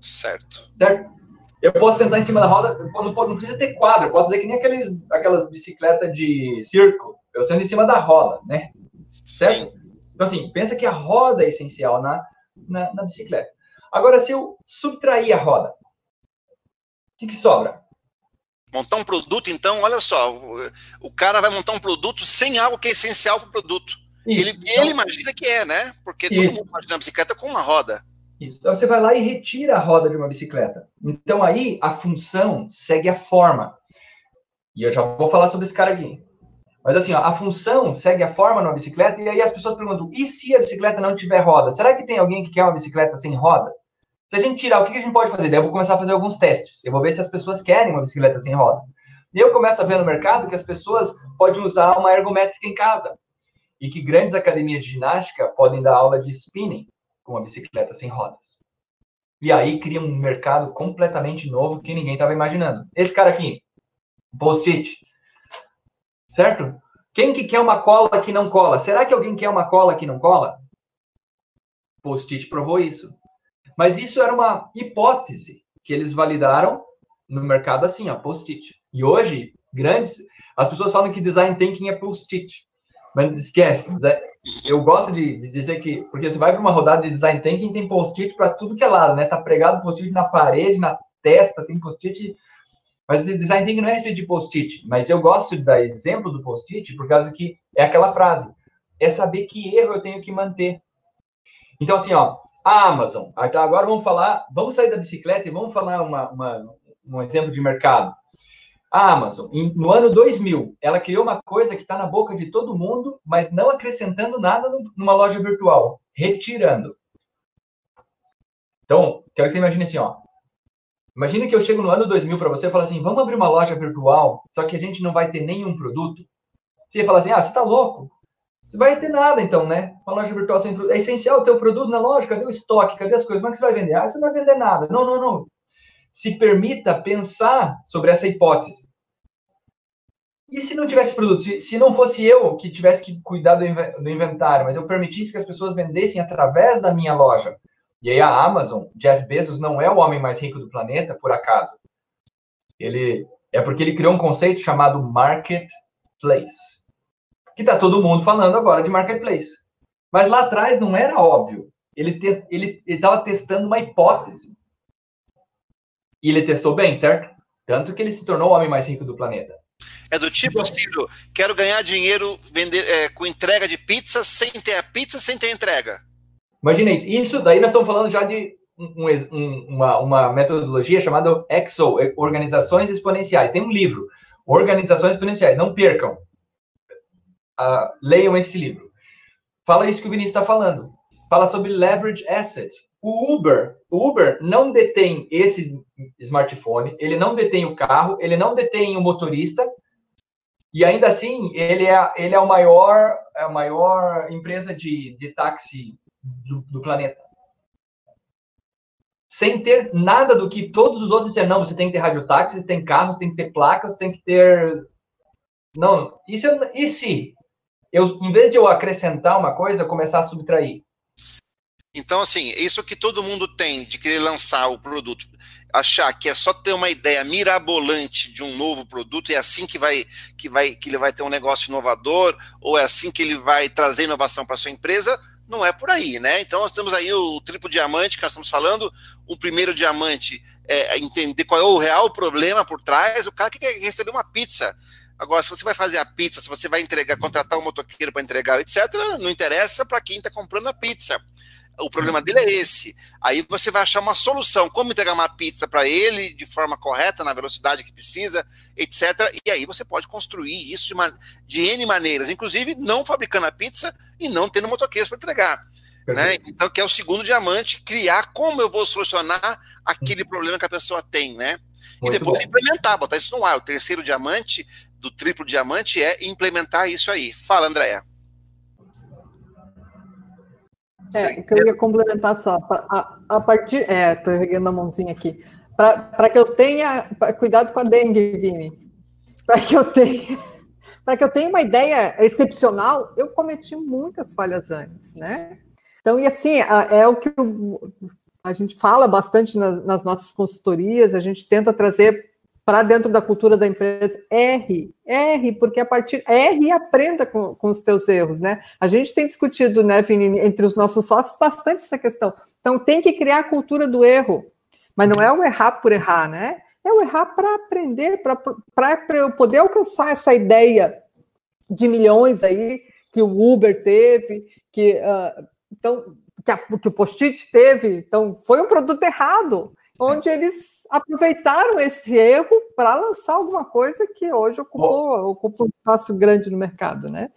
Certo. Certo? Eu posso sentar em cima da roda, não, não precisa ter quadro, eu posso fazer que nem aqueles, aquelas bicicletas de circo. Eu sento em cima da roda, né? Certo? Sim. Então, assim, pensa que a roda é essencial na, na, na bicicleta. Agora, se eu subtrair a roda, o que, que sobra? Montar um produto, então, olha só, o, cara vai montar um produto sem algo que é essencial para o produto. Isso. Ele, ele imagina que é, né? Porque todo Isso. mundo imagina a bicicleta com uma roda. Isso. Então você vai lá e retira a roda de uma bicicleta. Então aí a função segue a forma. E eu já vou falar sobre esse cara aqui. Mas assim, ó, a função segue a forma numa bicicleta, e aí as pessoas perguntam: e se a bicicleta não tiver roda? Será que tem alguém que quer uma bicicleta sem rodas? Se a gente tirar, o que a gente pode fazer? Daí eu vou começar a fazer alguns testes. Eu vou ver se as pessoas querem uma bicicleta sem rodas. E eu começo a ver no mercado que as pessoas podem usar uma ergométrica em casa. E que grandes academias de ginástica podem dar aula de spinning com uma bicicleta sem rodas. E aí cria um mercado completamente novo que ninguém estava imaginando. Esse cara aqui, post-it, certo? Quem que quer uma cola que não cola? Será que alguém quer uma cola que não cola? Post-it provou isso. Mas isso era uma hipótese que eles validaram no mercado assim, ó, post-it. E hoje, grandes, as pessoas falam que design thinking é post-it. Mas esquece, eu gosto de, de, dizer que, porque você vai para uma rodada de design thinking, tem post-it para tudo que é lado, né? Tá pregado post-it na parede, na testa, tem post-it. Mas design thinking não é de post-it. Mas eu gosto de dar exemplo do post-it por causa que é aquela frase: é saber que erro eu tenho que manter. Então, assim, ó, a Amazon. Então, agora vamos falar, vamos sair da bicicleta e vamos falar uma, uma um exemplo de mercado. A Amazon, no ano 2000, ela criou uma coisa que está na boca de todo mundo, mas não acrescentando nada numa loja virtual, retirando. Então, quero que você imagine assim, ó. Imagine que eu chego no ano 2000 para você e falo assim, vamos abrir uma loja virtual, só que a gente não vai ter nenhum produto. Você ia falar assim, ah, você está louco? Você vai ter nada, então, né? Uma loja virtual sem produto. É essencial o produto na loja, cadê o estoque, cadê as coisas? Como é que você vai vender? Ah, você não vai vender nada. Não, não, não. Se permita pensar sobre essa hipótese. E se não tivesse produto? Se, se não fosse eu que tivesse que cuidar do, do inventário, mas eu permitisse que as pessoas vendessem através da minha loja. E aí a Amazon, Jeff Bezos não é o homem mais rico do planeta, por acaso. Ele é porque ele criou um conceito chamado marketplace. Que está todo mundo falando agora de marketplace. Mas lá atrás não era óbvio. Ele estava ele, ele testando uma hipótese. E ele testou bem, certo? Tanto que ele se tornou o homem mais rico do planeta. É do tipo, Ciro, quero ganhar dinheiro vender, é, com entrega de pizza sem ter a pizza, sem ter entrega. Imagina isso. Isso daí nós estamos falando já de um, um, uma, uma, metodologia chamada EXO, Organizações Exponenciais. Tem um livro, Organizações Exponenciais. Não percam. Uh, leiam esse livro. Fala isso que o Vinícius está falando. Fala sobre leverage assets. O Uber, o Uber não detém esse smartphone, ele não detém o carro, ele não detém o motorista, e ainda assim, ele é, ele é o maior, é a maior empresa de, de táxi do, do planeta. Sem ter nada do que todos os outros dizem, não, você tem que ter radiotáxi, você tem carro, tem que ter placas, tem que ter. Não, isso e se eu, em vez de eu acrescentar uma coisa, eu começar a subtrair? Então, assim, isso que todo mundo tem de querer lançar o produto achar que é só ter uma ideia mirabolante de um novo produto é assim que vai que vai que ele vai ter um negócio inovador ou é assim que ele vai trazer inovação para sua empresa não é por aí né? Então nós temos aí o triplo diamante que nós estamos falando. O primeiro diamante é entender qual é o real problema por trás. O cara que quer receber uma pizza Agora, se você vai fazer a pizza, se você vai entregar, contratar um motoqueiro para entregar, etc., não interessa para quem está comprando a pizza. O problema dele é esse. Aí você vai achar uma solução, como entregar uma pizza para ele de forma correta, na velocidade que precisa, etc. E aí você pode construir isso de, uma, de N maneiras, inclusive não fabricando a pizza e não tendo motoqueiros para entregar. Né? Então, que é o segundo diamante, criar como eu vou solucionar aquele problema que a pessoa tem, né? e depois bom. implementar, botar isso no ar. O terceiro diamante do triplo diamante é implementar isso aí. Fala, Andréia. É, que eu ia complementar só. A, a partir. É, estou erguendo a mãozinha aqui. Para que eu tenha. Cuidado com a dengue, Vini. Para que eu tenha. Para que eu tenha uma ideia excepcional, eu cometi muitas falhas antes, né? Então, e assim, é o que a gente fala bastante nas, nas nossas consultorias, a gente tenta trazer para dentro da cultura da empresa, erre, erre, porque a partir, erre e aprenda com, com os teus erros, né? A gente tem discutido, né, Vini, entre os nossos sócios, bastante essa questão. Então, tem que criar a cultura do erro, mas não é o errar por errar, né? É o errar para aprender, para eu poder alcançar essa ideia de milhões aí que o Uber teve, que, uh, então, que, a, que o Post-it teve. Então, foi um produto errado, onde eles aproveitaram esse erro para lançar alguma coisa que hoje ocupou, ocupa um espaço grande no mercado, né?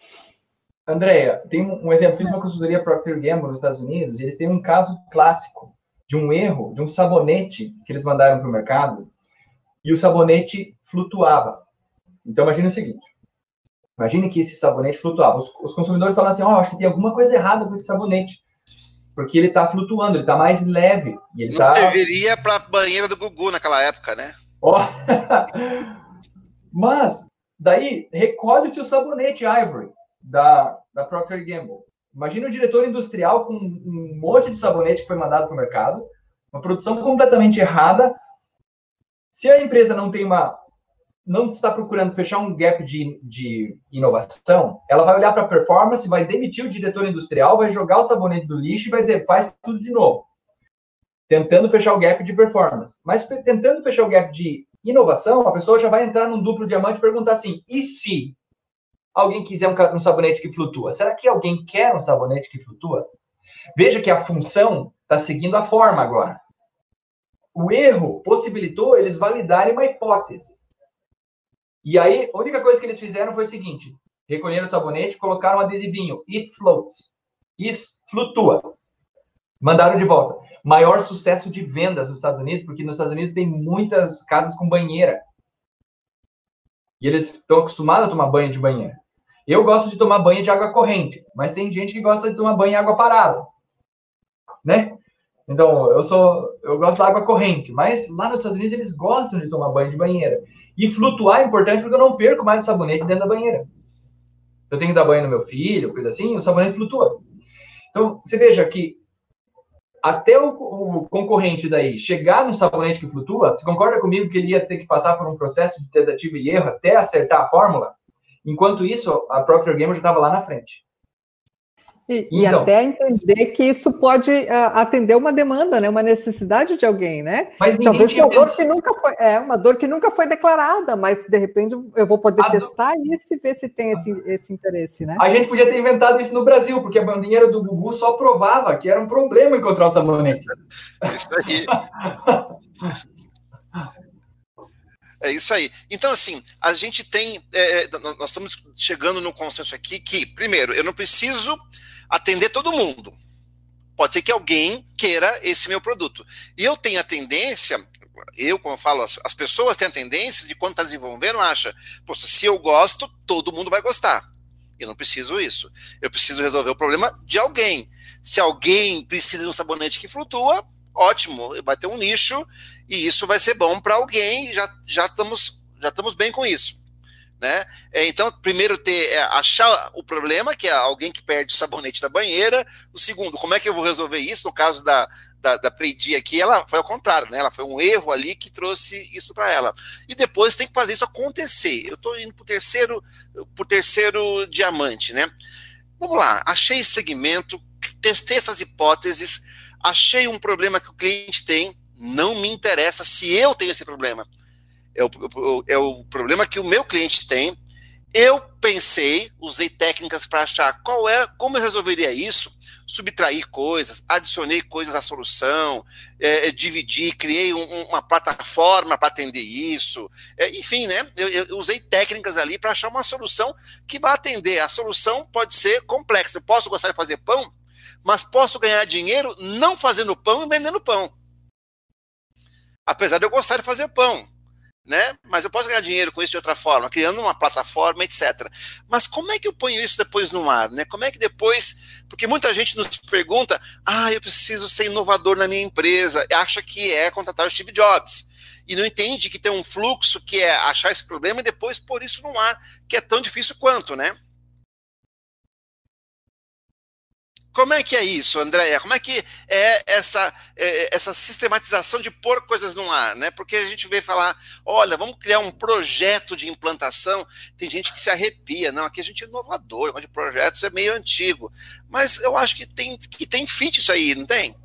Andréia, tem um exemplo, fiz uma consultoria Procter Gamble nos Estados Unidos, e eles têm um caso clássico de um erro, de um sabonete que eles mandaram para o mercado, e o sabonete flutuava. Então, imagine o seguinte, imagine que esse sabonete flutuava. Os, os consumidores falam assim, ó, oh, acho que tem alguma coisa errada com esse sabonete porque ele está flutuando, ele está mais leve. E ele Não tá... serviria para banheira do Gugu naquela época, né? Oh. Mas, daí, recolhe-se o sabonete Ivory da, da Procter Gamble. Imagina o diretor industrial com um monte de sabonete que foi mandado para o mercado, uma produção completamente errada, Se a empresa não tem uma não está procurando fechar um gap de, de inovação, ela vai olhar para a performance, vai demitir o diretor industrial, vai jogar o sabonete do lixo e vai dizer, faz tudo de novo. Tentando fechar o gap de performance. Mas tentando fechar o gap de inovação, a pessoa já vai entrar num duplo diamante e perguntar assim: e se alguém quiser um, um sabonete que flutua? Será que alguém quer um sabonete que flutua? Veja que a função está seguindo a forma agora. O erro possibilitou eles validarem uma hipótese. E aí, a única coisa que eles fizeram foi o seguinte: recolheram o sabonete, colocaram um adesivinho, it floats. Isso flutua. Mandaram de volta. Maior sucesso de vendas nos Estados Unidos, porque nos Estados Unidos tem muitas casas com banheira. E eles estão acostumados a tomar banho de banheira. Eu gosto de tomar banho de água corrente, mas tem gente que gosta de tomar banho em água parada. Né? Então, eu sou eu gosto da água corrente, mas lá nos Estados Unidos eles gostam de tomar banho de banheira. E flutuar é importante porque eu não perco mais o sabonete dentro da banheira. Eu tenho que dar banho no meu filho, coisa assim, o sabonete flutua. Então, você veja que até o, o, concorrente daí chegar num sabonete que flutua, você concorda comigo que ele ia ter que passar por um processo de tentativa e erro até acertar a fórmula? Enquanto isso, a Procter Gamble já estava lá na frente. E, então, e, até entender que isso pode uh, atender uma demanda, né? uma necessidade de alguém, né? Mas Talvez uma dor que nunca foi, é uma dor que nunca foi declarada, mas de repente eu vou poder a testar do... isso e ver se tem esse, esse interesse, né? A gente podia ter inventado isso no Brasil, porque a bandinheira do Gugu só provava que era um problema encontrar o sabonete. Isso aí. É isso aí. Então, assim, a gente tem. É, é nós estamos chegando no consenso aqui que, primeiro, eu não preciso atender todo mundo. Pode ser que alguém queira esse meu produto. E eu tenho a tendência, eu, como eu falo, as, as pessoas têm a tendência de quando está desenvolvendo, acha, poxa, se eu gosto, todo mundo vai gostar. Eu não preciso isso. Eu preciso resolver o problema de alguém. Se alguém precisa de um sabonete que flutua, ótimo, vai ter um nicho e isso vai ser bom para alguém. Já já estamos já estamos bem com isso né? É, então, primeiro ter é, achar o problema, que é alguém que perde o sabonete da banheira. O segundo, como é que eu vou resolver isso? No caso da da, da Peidi aqui, ela foi ao contrário, né? Ela foi um erro ali que trouxe isso para ela. E depois tem que fazer isso acontecer. Eu estou indo para o terceiro, pro terceiro diamante, né? Vamos lá, achei esse segmento, testei essas hipóteses, achei um problema que o cliente tem, não me interessa se eu tenho esse problema é o, é o problema que o meu cliente tem. Eu pensei, usei técnicas para achar qual é, como eu resolveria isso, subtrair coisas, adicionei coisas à solução, é, é dividi, criei um, uma plataforma para atender isso, é, enfim, né? Eu, eu, usei técnicas ali para achar uma solução que vai atender. A solução pode ser complexa. Eu posso gostar de fazer pão, mas posso ganhar dinheiro não fazendo pão e vendendo pão. Apesar de eu gostar de fazer pão né? Mas eu posso ganhar dinheiro com isso de outra forma, criando uma plataforma, etc. Mas como é que eu ponho isso depois no ar, né? Como é que depois, porque muita gente nos pergunta, ah, eu preciso ser inovador na minha empresa, acha que é contratar o Steve Jobs e não entende que tem um fluxo que é achar esse problema e depois pôr isso no ar, que é tão difícil quanto, né? Como é que é isso, Andréia? Como é que é essa, é, essa sistematização de pôr coisas no ar, né? Porque a gente vê falar, olha, vamos criar um projeto de implantação. Tem gente que se arrepia, não, aqui a gente é inovador, de projetos é meio antigo. Mas eu acho que tem, que tem fit isso aí, não tem?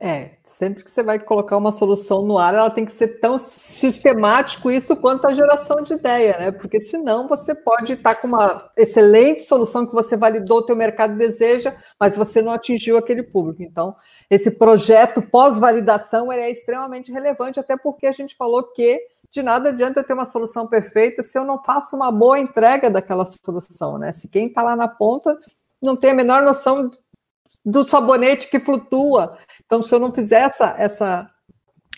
É, sempre que você vai colocar uma solução no ar, ela tem que ser tão sistemático isso quanto a geração de ideia, né? Porque senão você pode estar com uma excelente solução que você validou, o teu mercado deseja, mas você não atingiu aquele público. Então, esse projeto pós-validação é extremamente relevante, até porque a gente falou que de nada adianta ter uma solução perfeita se eu não faço uma boa entrega daquela solução, né? Se quem está lá na ponta não tem a menor noção do sabonete que flutua, então, se eu não fizer essa, essa,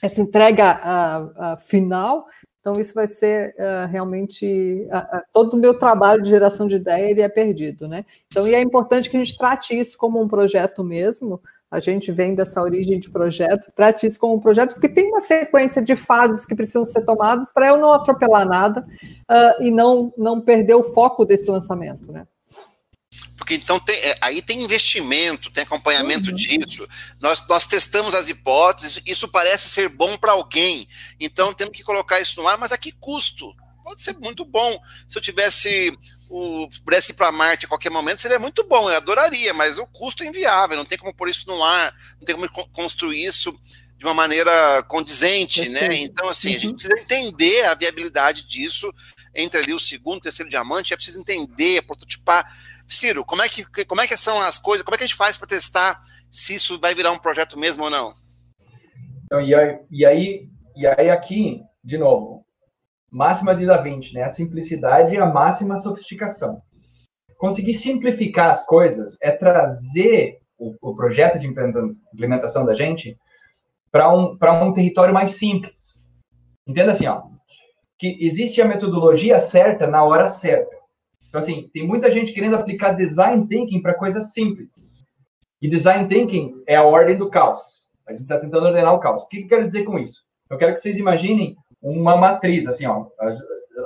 essa entrega uh, uh, final, então isso vai ser uh, realmente todo o meu trabalho de geração de ideia ele é perdido, né? Então, e é importante que a gente trate isso como um projeto mesmo. A gente vem dessa origem de projeto, trate isso como um projeto, porque tem uma sequência de fases que precisam ser tomadas para eu não atropelar nada e não, não perder o foco desse lançamento, né? Porque então tem, é, aí tem investimento, tem acompanhamento uhum. disso. Nós, nós testamos as hipóteses, isso parece ser bom para alguém. Então temos que colocar isso no ar, mas a que custo? Pode ser muito bom. Se eu tivesse o pudesse ir para Marte a qualquer momento, seria muito bom, eu adoraria, mas o custo é inviável, não tem como pôr isso no ar, não tem como construir isso de uma maneira condizente, né? Então, assim, uhum. a gente uhum. precisa entender a viabilidade disso entre ali o segundo e o terceiro diamante, é preciso entender, prototipar. Ciro, como é que, como é que são as coisas, como é que a gente faz para testar se isso vai virar um projeto mesmo ou não? Então, e, aí, e, aí, e aí aqui, de novo, máxima de Da Vinci, né? A simplicidade e a máxima sofisticação. Conseguir simplificar as coisas é trazer o, o projeto de implementação da gente para um, um território mais simples. Entenda assim, ó, que existe a metodologia certa na hora certa. Então, assim, tem muita gente querendo aplicar design thinking para coisas simples. E design thinking é a ordem do caos. A gente está tentando ordenar o caos. O que, eu quero dizer com isso? Eu quero que vocês imaginem uma matriz, assim, ó.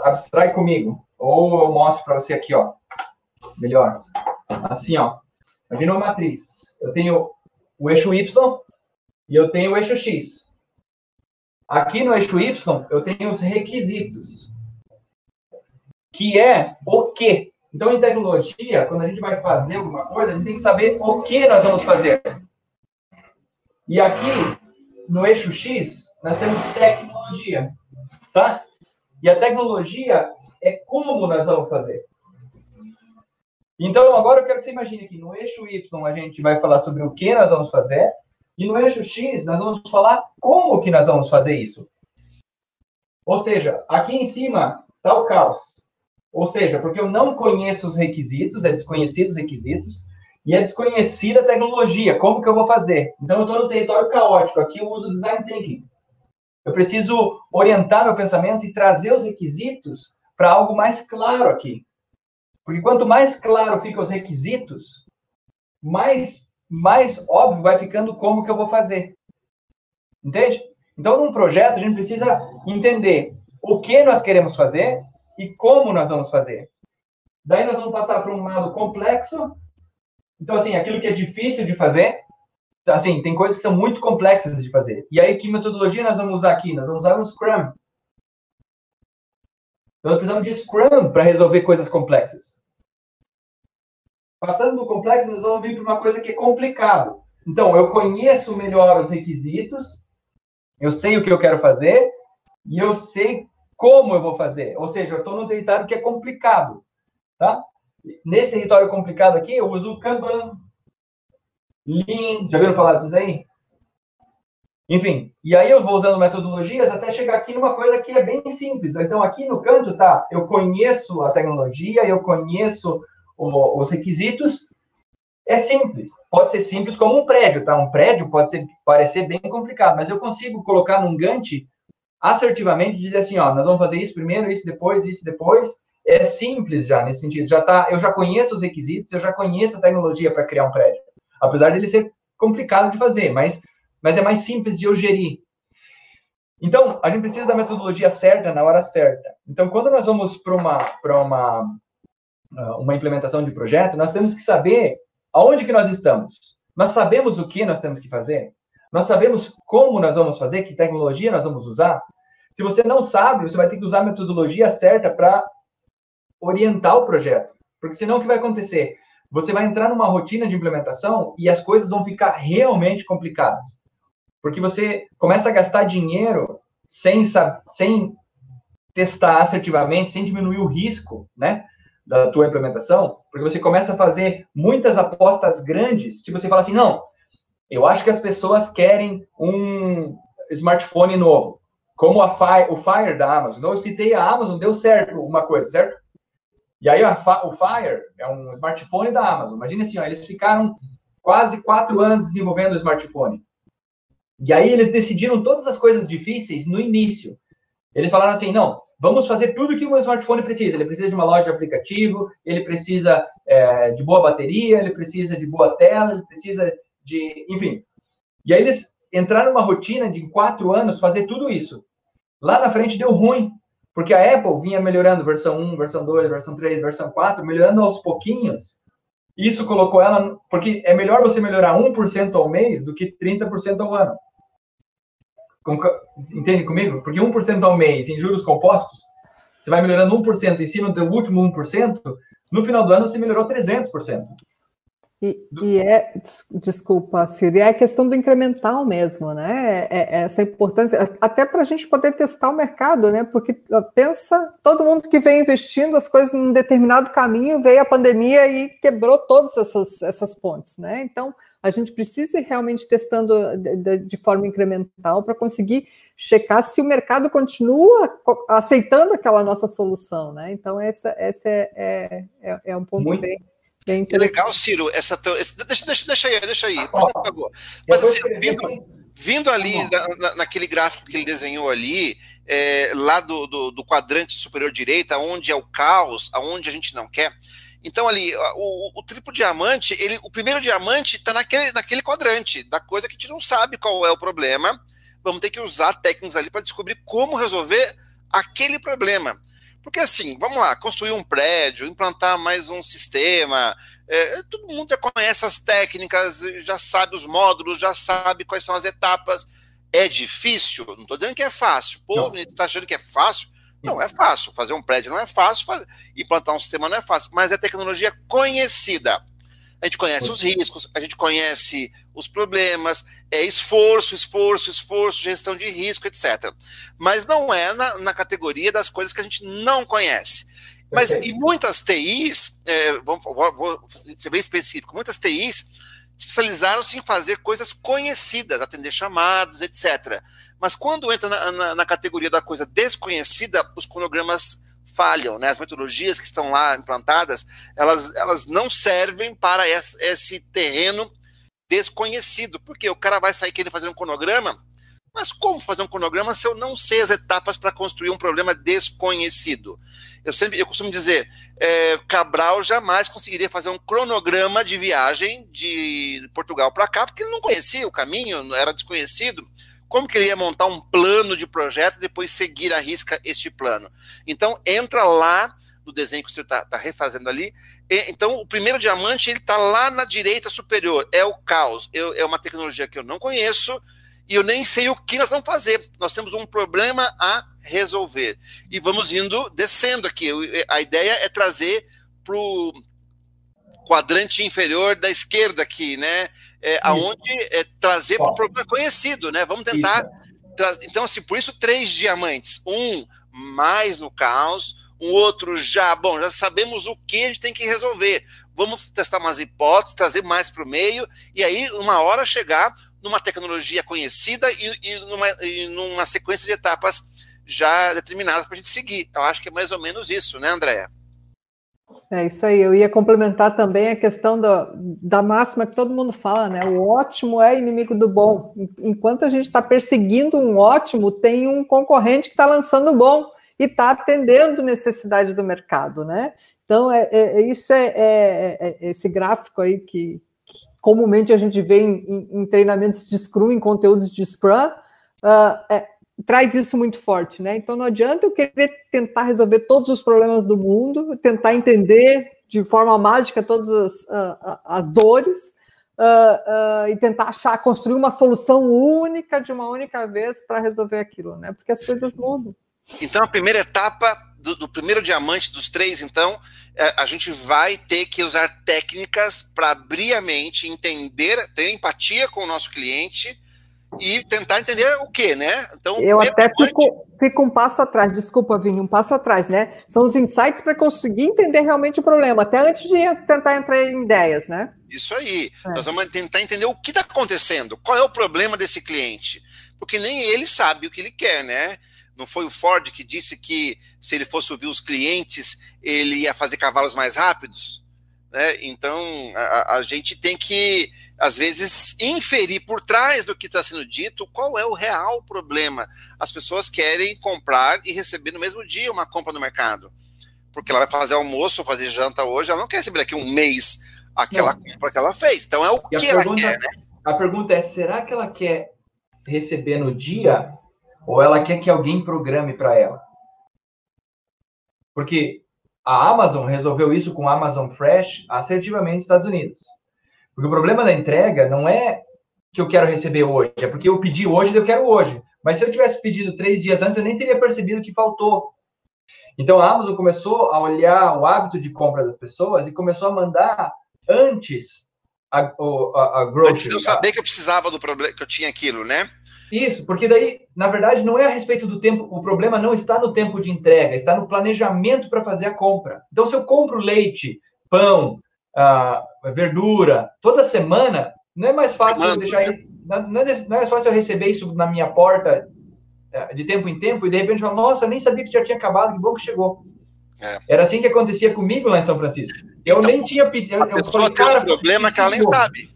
Abstrai comigo. Ou eu mostro para você aqui, ó. Melhor. Assim, ó. Imagina uma matriz. Eu tenho o eixo Y, e eu tenho o eixo X. Aqui no eixo Y, eu tenho os requisitos, que é o que. Então, em tecnologia, quando a gente vai fazer alguma coisa, a gente tem que saber o que nós vamos fazer. E aqui, no eixo X, nós temos tecnologia, tá? E a tecnologia é como nós vamos fazer. Então, agora eu quero que você imagine que no eixo Y a gente vai falar sobre o que nós vamos fazer, e no eixo X, nós vamos falar como que nós vamos fazer isso. Ou seja, aqui em cima está o caos. Ou seja, porque eu não conheço os requisitos, é desconhecido os requisitos, e é desconhecida a tecnologia, como que eu vou fazer? Então, eu estou no território caótico, aqui eu uso design thinking. Eu preciso orientar meu pensamento e trazer os requisitos para algo mais claro aqui. Porque quanto mais claro ficam os requisitos, mais mais óbvio vai ficando como que eu vou fazer. Entende? Então, num projeto, a gente precisa entender o que nós queremos fazer e como nós vamos fazer. Daí nós vamos passar para um lado complexo. Então, assim, aquilo que é difícil de fazer, assim, tem coisas que são muito complexas de fazer. E aí, que metodologia nós vamos usar aqui? Nós vamos usar um Scrum. Então, nós precisamos de Scrum para resolver coisas complexas. Passando do complexo, nós vamos vir para uma coisa que é complicado. Então, eu conheço melhor os requisitos, eu sei o que eu quero fazer e eu sei como eu vou fazer. Ou seja, eu estou num território que é complicado, tá? Nesse território complicado aqui, eu uso o Kanban, Lean, já viram falar disso aí? Enfim, e aí eu vou usando metodologias até chegar aqui numa coisa que é bem simples. Então, aqui no canto, tá, eu conheço a tecnologia, eu conheço o, os requisitos, é simples. Pode ser simples como um prédio, tá? Um prédio pode ser, parecer bem complicado, mas eu consigo colocar num Gantt assertivamente dizer assim, ó, nós vamos fazer isso primeiro, isso depois, isso depois. É simples já nesse sentido. Já tá, eu já conheço os requisitos, eu já conheço a tecnologia para criar um prédio. Apesar dele ser complicado de fazer, mas, mas é mais simples de eu gerir. Então, a gente precisa da metodologia certa na hora certa. Então, quando nós vamos para uma, uma ah, uma implementação de projeto, nós temos que saber aonde que nós estamos. Nós sabemos o que nós temos que fazer? Nós sabemos como nós vamos fazer, que tecnologia nós vamos usar? Se você não sabe, você vai ter que usar a metodologia certa para orientar o projeto. Porque senão o que vai acontecer? Você vai entrar numa rotina de implementação e as coisas vão ficar realmente complicadas. Porque você começa a gastar dinheiro sem, sem testar assertivamente, sem diminuir o risco, né? da tua implementação, porque você começa a fazer muitas apostas grandes, tipo você fala assim, não, eu acho que as pessoas querem um smartphone novo, como Fire, o Fire da Amazon. Eu citei a Amazon, deu certo uma coisa, certo? E aí a, o Fire é um smartphone da Amazon. Imagina assim, ó, eles ficaram quase quatro anos desenvolvendo o smartphone. E aí eles decidiram todas as coisas difíceis no início. Eles falaram assim, não, vamos fazer tudo que um smartphone precisa. Ele precisa de uma loja de aplicativo, ele precisa é, de boa bateria, ele precisa de boa tela, ele precisa de. Enfim. E aí eles entraram numa rotina de quatro anos fazer tudo isso. Lá na frente deu ruim, porque a Apple vinha melhorando versão 1, versão 2, versão 3, versão 4, melhorando aos pouquinhos. isso colocou ela. Porque é melhor você melhorar 1% ao mês do que 30% ao ano. Entende comigo? Porque 1% ao mês em juros compostos, você vai melhorando 1% em cima do último 1%, no final do ano você melhorou 300%. E, e, é, desculpa, Ciro, é a questão do incremental mesmo, né? É, é essa importância, até para a gente poder testar o mercado, né? Porque pensa, todo mundo que vem investindo as coisas num determinado caminho, veio a pandemia e quebrou todas essas, essas pontes, né? Então, a gente precisa ir realmente testando de, de forma incremental para conseguir checar se o mercado continua aceitando aquela nossa solução, né? Então, essa, essa é, é, é um ponto Muito. bem é legal, Ciro, essa deixa, deixa, deixa aí, deixa aí, favor. Mas assim, vindo, vindo ali na, naquele gráfico que ele desenhou ali, é, lá do, do, do, quadrante superior direita, onde é o caos, aonde a gente não quer. Então ali, o, o triplo diamante, ele, o primeiro diamante está naquele, naquele quadrante, da coisa que a gente não sabe qual é o problema. Vamos ter que usar técnicas ali para descobrir como resolver aquele problema. Porque assim, vamos lá, construir um prédio, implantar mais um sistema, é, todo mundo já conhece as técnicas, já sabe os módulos, já sabe quais são as etapas. É difícil? Não estou dizendo que é fácil. O povo está achando que é fácil. Não é fácil. Fazer um prédio não é fácil, fazer, implantar um sistema não é fácil, mas é tecnologia conhecida. A gente conhece os riscos, a gente conhece os problemas, é esforço, esforço, esforço, gestão de risco, etc. Mas não é na, na categoria das coisas que a gente não conhece. Mas em muitas TIs, é, vou, vou, vou, ser bem específico, muitas TIs especializaram-se em fazer coisas conhecidas, atender chamados, etc. Mas quando entra na, na, na categoria da coisa desconhecida, os cronogramas falham, né? As metodologias que estão lá implantadas, elas, elas não servem para esse, esse terreno desconhecido, porque o cara vai sair querendo fazer um cronograma, mas como fazer um cronograma se eu não sei as etapas para construir um problema desconhecido? Eu sempre, eu costumo dizer, é, Cabral jamais conseguiria fazer um cronograma de viagem de Portugal para cá, porque ele não conhecia o caminho, era desconhecido como que ele ia montar um plano de projeto e depois seguir a risca este plano. Então, entra lá no desenho que você está tá refazendo ali. E, então, o primeiro diamante ele está lá na direita superior, é o caos. Eu, é uma tecnologia que eu não conheço e eu nem sei o que nós vamos fazer. Nós temos um problema a resolver. E vamos indo descendo aqui. A ideia é trazer para o quadrante inferior da esquerda aqui, né? é, aonde é, trazer para um problema conhecido, né? Vamos tentar. Então, assim, por isso, três diamantes. Um mais no caos, um outro já, bom, já sabemos o que a gente tem que resolver. Vamos testar umas hipóteses, trazer mais para o meio, e aí, uma hora, chegar numa tecnologia conhecida e, e, numa, e numa sequência de etapas já determinadas para a gente seguir. Eu acho que é mais ou menos isso, né, Andréa? É isso aí, eu ia complementar também a questão da, da máxima que todo mundo fala, né? O ótimo é inimigo do bom. Enquanto a gente está perseguindo um ótimo, tem um concorrente que está lançando bom e está atendendo necessidade do mercado, né? Então, é, é, é isso é, é, é, esse gráfico aí que, que, comumente a gente vê em, em, em, treinamentos de Scrum, em conteúdos de Scrum, uh, traz isso muito forte, né? Então não adianta eu querer tentar resolver todos os problemas do mundo, tentar entender de forma mágica todas as, uh, as dores uh, uh, e tentar achar, construir uma solução única de uma única vez para resolver aquilo, né? Porque as coisas mudam. Então a primeira etapa do, do primeiro diamante dos três, então, é, a gente vai ter que usar técnicas para abrir a mente, entender, ter empatia com o nosso cliente e tentar entender o que, né? Então, eu até fico, fico, um passo atrás, desculpa, Vini, um passo atrás, né? São os insights para conseguir entender realmente o problema, até antes de tentar entrar em ideias, né? Isso aí. É. Nós vamos tentar entender o que está acontecendo, qual é o problema desse cliente, porque nem ele sabe o que ele quer, né? Não foi o Ford que disse que se ele fosse ouvir os clientes, ele ia fazer cavalos mais rápidos? Né? Então, a, a gente tem que às vezes, inferir por trás do que está sendo dito qual é o real problema. As pessoas querem comprar e receber no mesmo dia uma compra no mercado. Porque ela vai fazer almoço ou fazer janta hoje, ela não quer receber daqui um mês aquela não. compra que ela fez. Então é o e que ela pergunta, quer, né? A pergunta é: será que ela quer receber no dia ou ela quer que alguém programe para ela? Porque a Amazon resolveu isso com o Amazon Fresh assertivamente nos Estados Unidos. Porque o problema da entrega não é que eu quero receber hoje, é porque eu pedi hoje e eu quero hoje. Mas se eu tivesse pedido três dias antes, eu nem teria percebido que faltou. Então a Amazon começou a olhar o hábito de compra das pessoas e começou a mandar antes a, a, a grocery. Antes de eu saber que eu precisava do problema, que eu tinha aquilo, né? Isso, porque daí, na verdade, não é a respeito do tempo, o problema não está no tempo de entrega, está no planejamento para fazer a compra. Então, se eu compro leite, pão, ah, verdura, toda semana, não é mais fácil eu deixar não é, não é fácil eu receber isso na minha porta eh, de tempo em tempo e de repente falar, nossa, nem sabia que já tinha acabado, que bom que chegou. É. Era assim que acontecia comigo lá em São Francisco. Eu então, nem tinha pedido. Eu, eu falei, cara, um problema que ela nem sabe.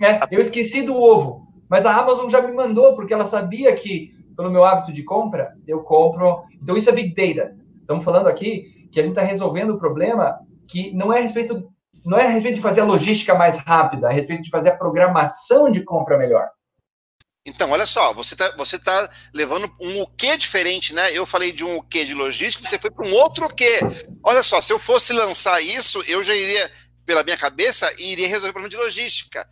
É, eu esqueci do ovo. Mas a Amazon já me mandou, porque ela sabia que, pelo meu hábito de compra, eu compro. Então, isso é Big Data. Estamos falando aqui que a gente está resolvendo o problema que não é a respeito. Não é a respeito de fazer a logística mais rápida, é a respeito de fazer a programação de compra melhor. Então, olha só, você está você tá levando um o quê diferente, né? Eu falei de um o quê de logística, você foi para um outro o quê. Olha só, se eu fosse lançar isso, eu já iria, pela minha cabeça, iria resolver o problema de logística.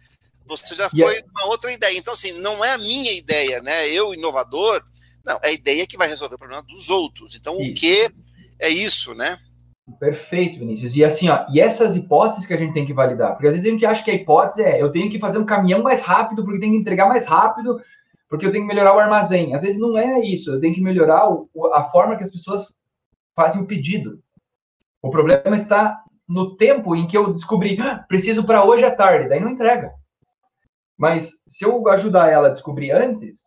Você já foi yeah. uma outra ideia. Então, assim, não é a minha ideia, né? Eu, inovador, não, é a ideia que vai resolver o problema dos outros. Então, isso. o que é isso, né? Perfeito, Vinícius. E assim, ó, e essas hipóteses que a gente tem que validar, porque às vezes a gente acha que a hipótese é eu tenho que fazer um caminhão mais rápido, porque tem que entregar mais rápido, porque eu tenho que melhorar o armazém. Às vezes não é isso, eu tenho que melhorar o, a forma que as pessoas fazem o pedido. O problema está no tempo em que eu descobri, ah, preciso para hoje à tarde, daí não entrega. Mas se eu ajudar ela a descobrir antes,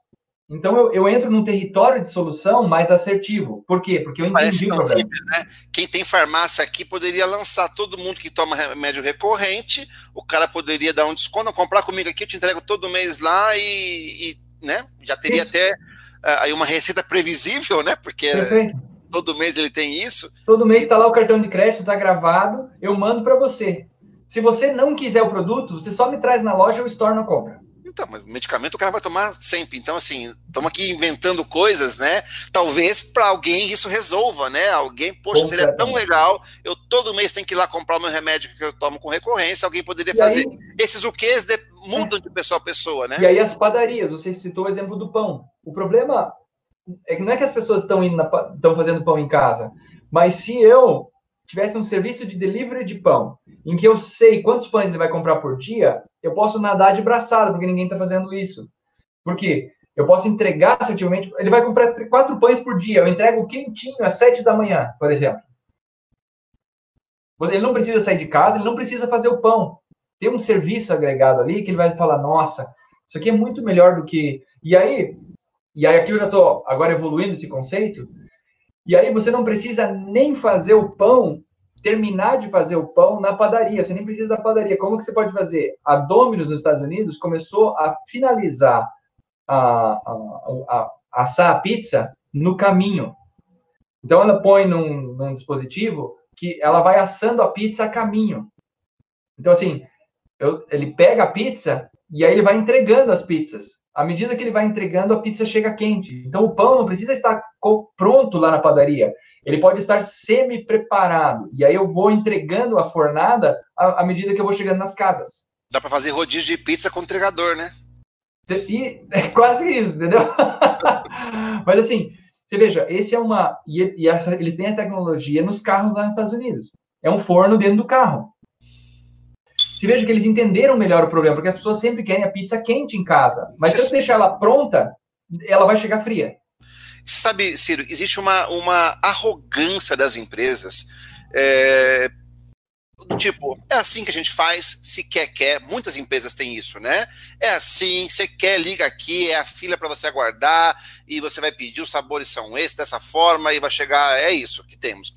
então eu, eu entro num território de solução mais assertivo. Por quê? Porque eu entendi Parece o problema. Simples, né? Quem tem farmácia aqui poderia lançar todo mundo que toma remédio recorrente, o cara poderia dar um desconto, comprar comigo aqui, eu te entrego todo mês lá e, e né? Já teria Sim. até uh, aí uma receita previsível, né? Porque Perfeito. todo mês ele tem isso. Todo mês está lá o cartão de crédito, está gravado, eu mando para você. Se você não quiser o produto, você só me traz na loja ou store na compra. Então, mas medicamento o cara vai tomar sempre. Então, assim, estamos aqui inventando coisas, né? Talvez para alguém isso resolva, né? Alguém, poxa, seria tão legal. Eu todo mês tenho que ir lá comprar o meu remédio que eu tomo com recorrência. Alguém poderia e fazer. Aí... Esses o quês de... mudam de pessoa a pessoa, né? E aí as padarias, você citou o exemplo do pão. O problema é que não é que as pessoas estão indo estão fazendo pão em casa, mas se eu tivesse um serviço de delivery de pão, em que eu sei quantos pães ele vai comprar por dia, eu posso nadar de braçada, porque ninguém está fazendo isso. Por quê? Eu posso entregar assertivamente. Ele vai comprar quatro pães por dia. Eu entrego quentinho às sete da manhã, por exemplo. Ele não precisa sair de casa, ele não precisa fazer o pão. Tem um serviço agregado ali que ele vai falar: nossa, isso aqui é muito melhor do que. E aí, e aí aqui eu já estou agora evoluindo esse conceito. E aí você não precisa nem fazer o pão, terminar de fazer o pão na padaria. Você nem precisa da padaria. Como que você pode fazer? A Domino's nos Estados Unidos começou a finalizar a, a, a, a assar a pizza no caminho. Então ela põe num, num dispositivo que ela vai assando a pizza a caminho. Então assim, eu, ele pega a pizza e aí ele vai entregando as pizzas à medida que ele vai entregando, a pizza chega quente. Então, o pão não precisa estar pronto lá na padaria. Ele pode estar semi-preparado. E aí eu vou entregando a fornada à, medida que eu vou chegando nas casas. Dá para fazer rodízio de pizza com o entregador, né? E, é quase isso, entendeu? Mas assim, você veja, esse é uma. E, e essa, eles têm a tecnologia nos carros lá nos Estados Unidos. É um forno dentro do carro se veja que eles entenderam melhor o problema, porque as pessoas sempre querem a pizza quente em casa. Mas se eu deixar ela pronta, ela vai chegar fria. Sabe, Ciro, existe uma, uma arrogância das empresas. É, do tipo, é assim que a gente faz, se quer, quer. Muitas empresas têm isso, né? É assim, você quer, liga aqui, é a fila para você aguardar, e você vai pedir, os sabores são esses, dessa forma, e vai chegar, é isso que temos.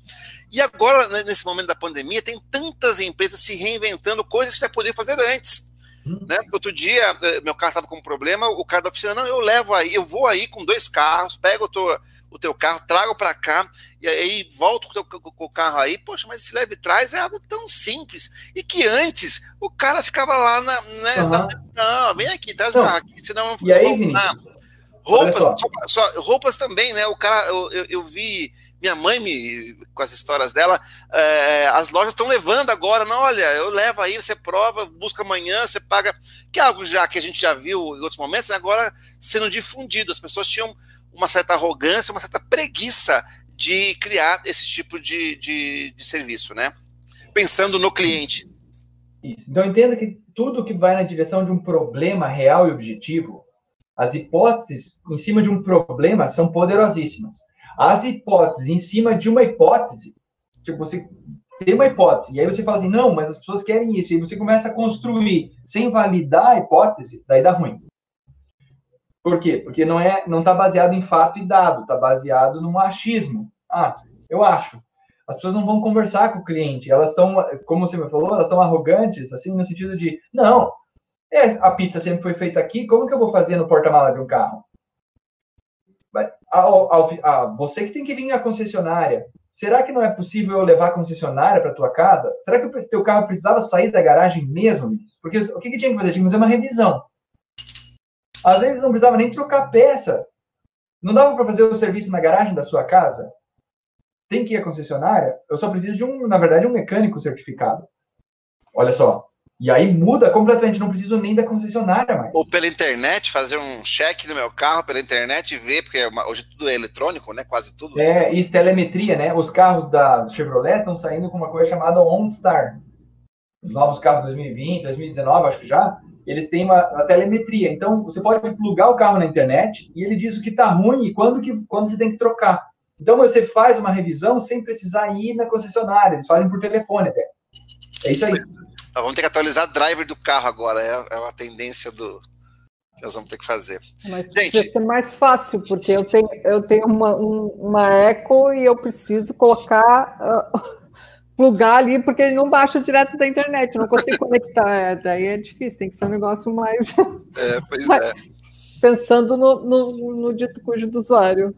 E agora, né, nesse momento da pandemia, tem tantas empresas se reinventando coisas que já podia fazer antes. Hum. Né? Outro dia, eh, meu carro estava com um problema, o cara da oficina, não, eu levo aí, eu vou aí com dois carros, pego o teu, o teu carro, trago para cá, e aí volto com o, teu, com o carro aí. Poxa, mas esse leve trás é algo tão simples. E que antes o cara ficava lá na. Né, uhum. na não, vem aqui, traz o carro aqui, senão não E aí? Roupas, só, só, roupas também, né? O cara, eu, eu, eu vi minha mãe me com as histórias dela, é, as lojas estão levando agora, não, olha, eu levo aí, você prova, busca amanhã, você paga, que é algo já que a gente já viu em outros momentos, agora sendo difundido. As pessoas tinham uma certa arrogância, uma certa preguiça de criar esse tipo de, de, de serviço, né? Pensando no cliente. Isso. Então entenda que tudo que vai na direção de um problema real e objetivo, as hipóteses em cima de um problema são poderosíssimas. As hipóteses em cima de uma hipótese, tipo, você tem uma hipótese, e aí você fala assim, não, mas as pessoas querem isso, e você começa a construir sem validar a hipótese, daí dá ruim. Por quê? Porque não é, não está baseado em fato e dado, está baseado no achismo. Ah, eu acho. As pessoas não vão conversar com o cliente, elas estão, como você me falou, elas estão arrogantes, assim, no sentido de, não, é, a pizza sempre foi feita aqui, como que eu vou fazer no porta-mala de um carro? Ao, ao, ao, você que tem que vir à concessionária, será que não é possível eu levar a concessionária para tua casa? Será que o teu carro precisava sair da garagem mesmo? Porque o que, que tinha que fazer? Tinha que fazer uma revisão. Às vezes não precisava nem trocar peça. Não dava para fazer o serviço na garagem da sua casa? Tem que ir à concessionária? Eu só preciso de um, na verdade, um mecânico certificado. Olha só. E aí muda completamente, não preciso nem da concessionária mais. Ou pela internet, fazer um cheque no meu carro pela internet e ver, porque hoje tudo é eletrônico, né? Quase tudo. É, e telemetria, né? Os carros da Chevrolet estão saindo com uma coisa chamada OnStar. Os novos carros 2020, 2019, acho que já, eles têm uma, uma, telemetria. Então, você pode plugar o carro na internet e ele diz o que está ruim e quando, que, quando você tem que trocar. Então, você faz uma revisão sem precisar ir na concessionária. Eles fazem por telefone até. É isso aí. Nós vamos ter que atualizar o driver do carro agora. É, é uma tendência do que nós vamos ter que fazer. Mas Gente, ser mais fácil, porque eu tenho, eu tenho uma, um, uma Eco e eu preciso colocar... Uh plugar ali, porque ele não baixa direto da internet, não consigo conectar. É, daí é difícil, tem que ser um negócio mais. É, pois é. Pensando no, no, no dito cujo do usuário.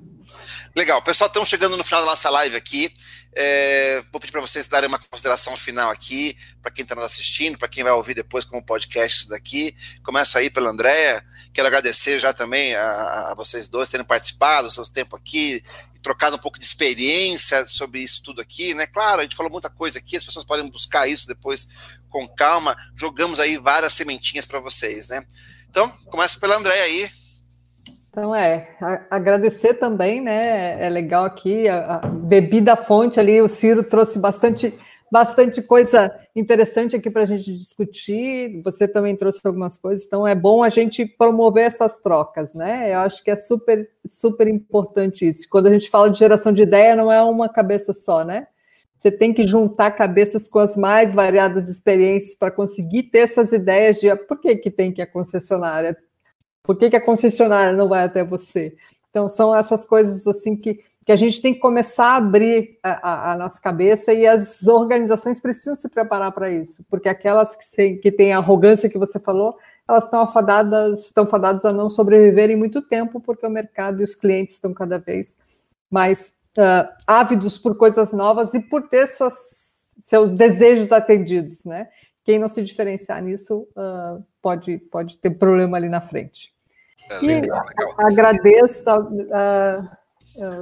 Legal, pessoal, estamos chegando no final da nossa live aqui. É, vou pedir para vocês darem uma consideração final aqui, para quem está nos assistindo, para quem vai ouvir depois como podcast isso daqui. Começo aí pela Andréia. Quero agradecer já também a, a vocês dois terem participado, seus tempos aqui, trocado um pouco de experiência sobre isso tudo aqui, né? Claro, a gente falou muita coisa aqui, as pessoas podem buscar isso depois com calma. Jogamos aí várias sementinhas para vocês, né? Então, começa pela Andréia aí. Então, é, agradecer também, né? É legal aqui, a, a bebida fonte ali, o Ciro trouxe bastante bastante coisa interessante aqui para a gente discutir. Você também trouxe algumas coisas, então é bom a gente promover essas trocas, né? Eu acho que é super, super importante isso. Quando a gente fala de geração de ideia, não é uma cabeça só, né? Você tem que juntar cabeças com as mais variadas experiências para conseguir ter essas ideias de por que, que tem que a concessionária? Por que, que a concessionária não vai até você? Então, são essas coisas assim que que a gente tem que começar a abrir a, a, a nossa cabeça e as organizações precisam se preparar para isso, porque aquelas que, têm, que têm a arrogância que você falou, elas estão afadadas, estão fadadas a não sobreviver em muito tempo, porque o mercado e os clientes estão cada vez mais uh, ávidos por coisas novas e por ter suas, seus desejos atendidos, né? Quem não se diferenciar nisso uh, pode, pode ter problema ali na frente. É, legal, legal. agradeço uh,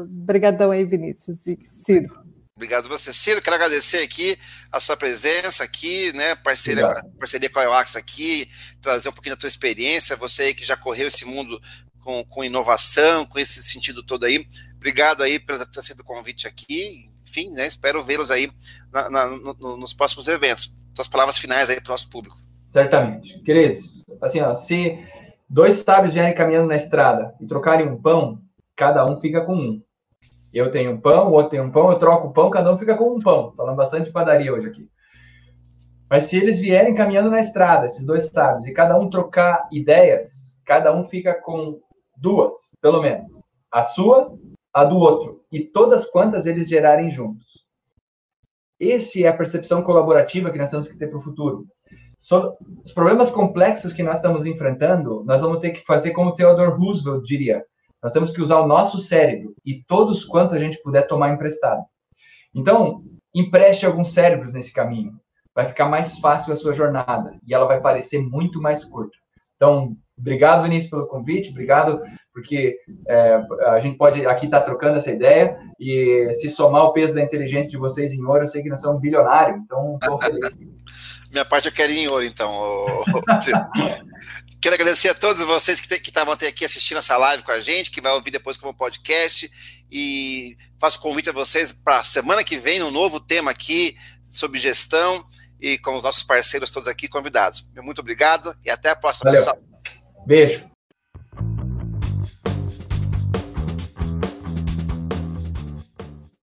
Obrigadão aí, Vinícius e Ciro. Obrigado a você, Ciro. Quero agradecer aqui a sua presença aqui, né? Parceria, parceria com a IOAX aqui, trazer um pouquinho da tua experiência, você aí que já correu esse mundo com, com inovação, com esse sentido todo aí. Obrigado aí pelo ter aceito o convite aqui. Enfim, né? Espero vê-los aí na, na, no, nos próximos eventos. Suas palavras finais aí para o nosso público. Certamente. Queridos, assim, ó, se dois sábios vierem caminhando na estrada e trocarem um pão, cada um fica com um. Eu tenho um pão, o outro tem um pão, eu troco o pão, cada um fica com um pão. Falando bastante de padaria hoje aqui. Mas se eles vierem caminhando na estrada, esses dois sábios, e cada um trocar ideias, cada um fica com duas, pelo menos. A sua, a do outro. E todas quantas eles gerarem juntos. Esse é a percepção colaborativa que nós temos que ter para o futuro. Os problemas complexos que nós estamos enfrentando, nós vamos ter que fazer como Theodore Roosevelt diria: nós temos que usar o nosso cérebro e todos quanto a gente puder tomar emprestado. Então, empreste alguns cérebros nesse caminho. Vai ficar mais fácil a sua jornada e ela vai parecer muito mais curta. Então, obrigado, Vinícius, pelo convite, obrigado porque é, a gente pode aqui estar tá trocando essa ideia e se somar o peso da inteligência de vocês em ouro, eu sei que nós somos bilionários, então estou. Minha parte eu quero ir em ouro, então. Quero agradecer a todos vocês que estavam até aqui assistindo essa live com a gente, que vai ouvir depois como podcast. E faço convite a vocês para semana que vem, um novo tema aqui sobre gestão e com os nossos parceiros todos aqui convidados. Muito obrigado e até a próxima, Valeu. pessoal. Beijo.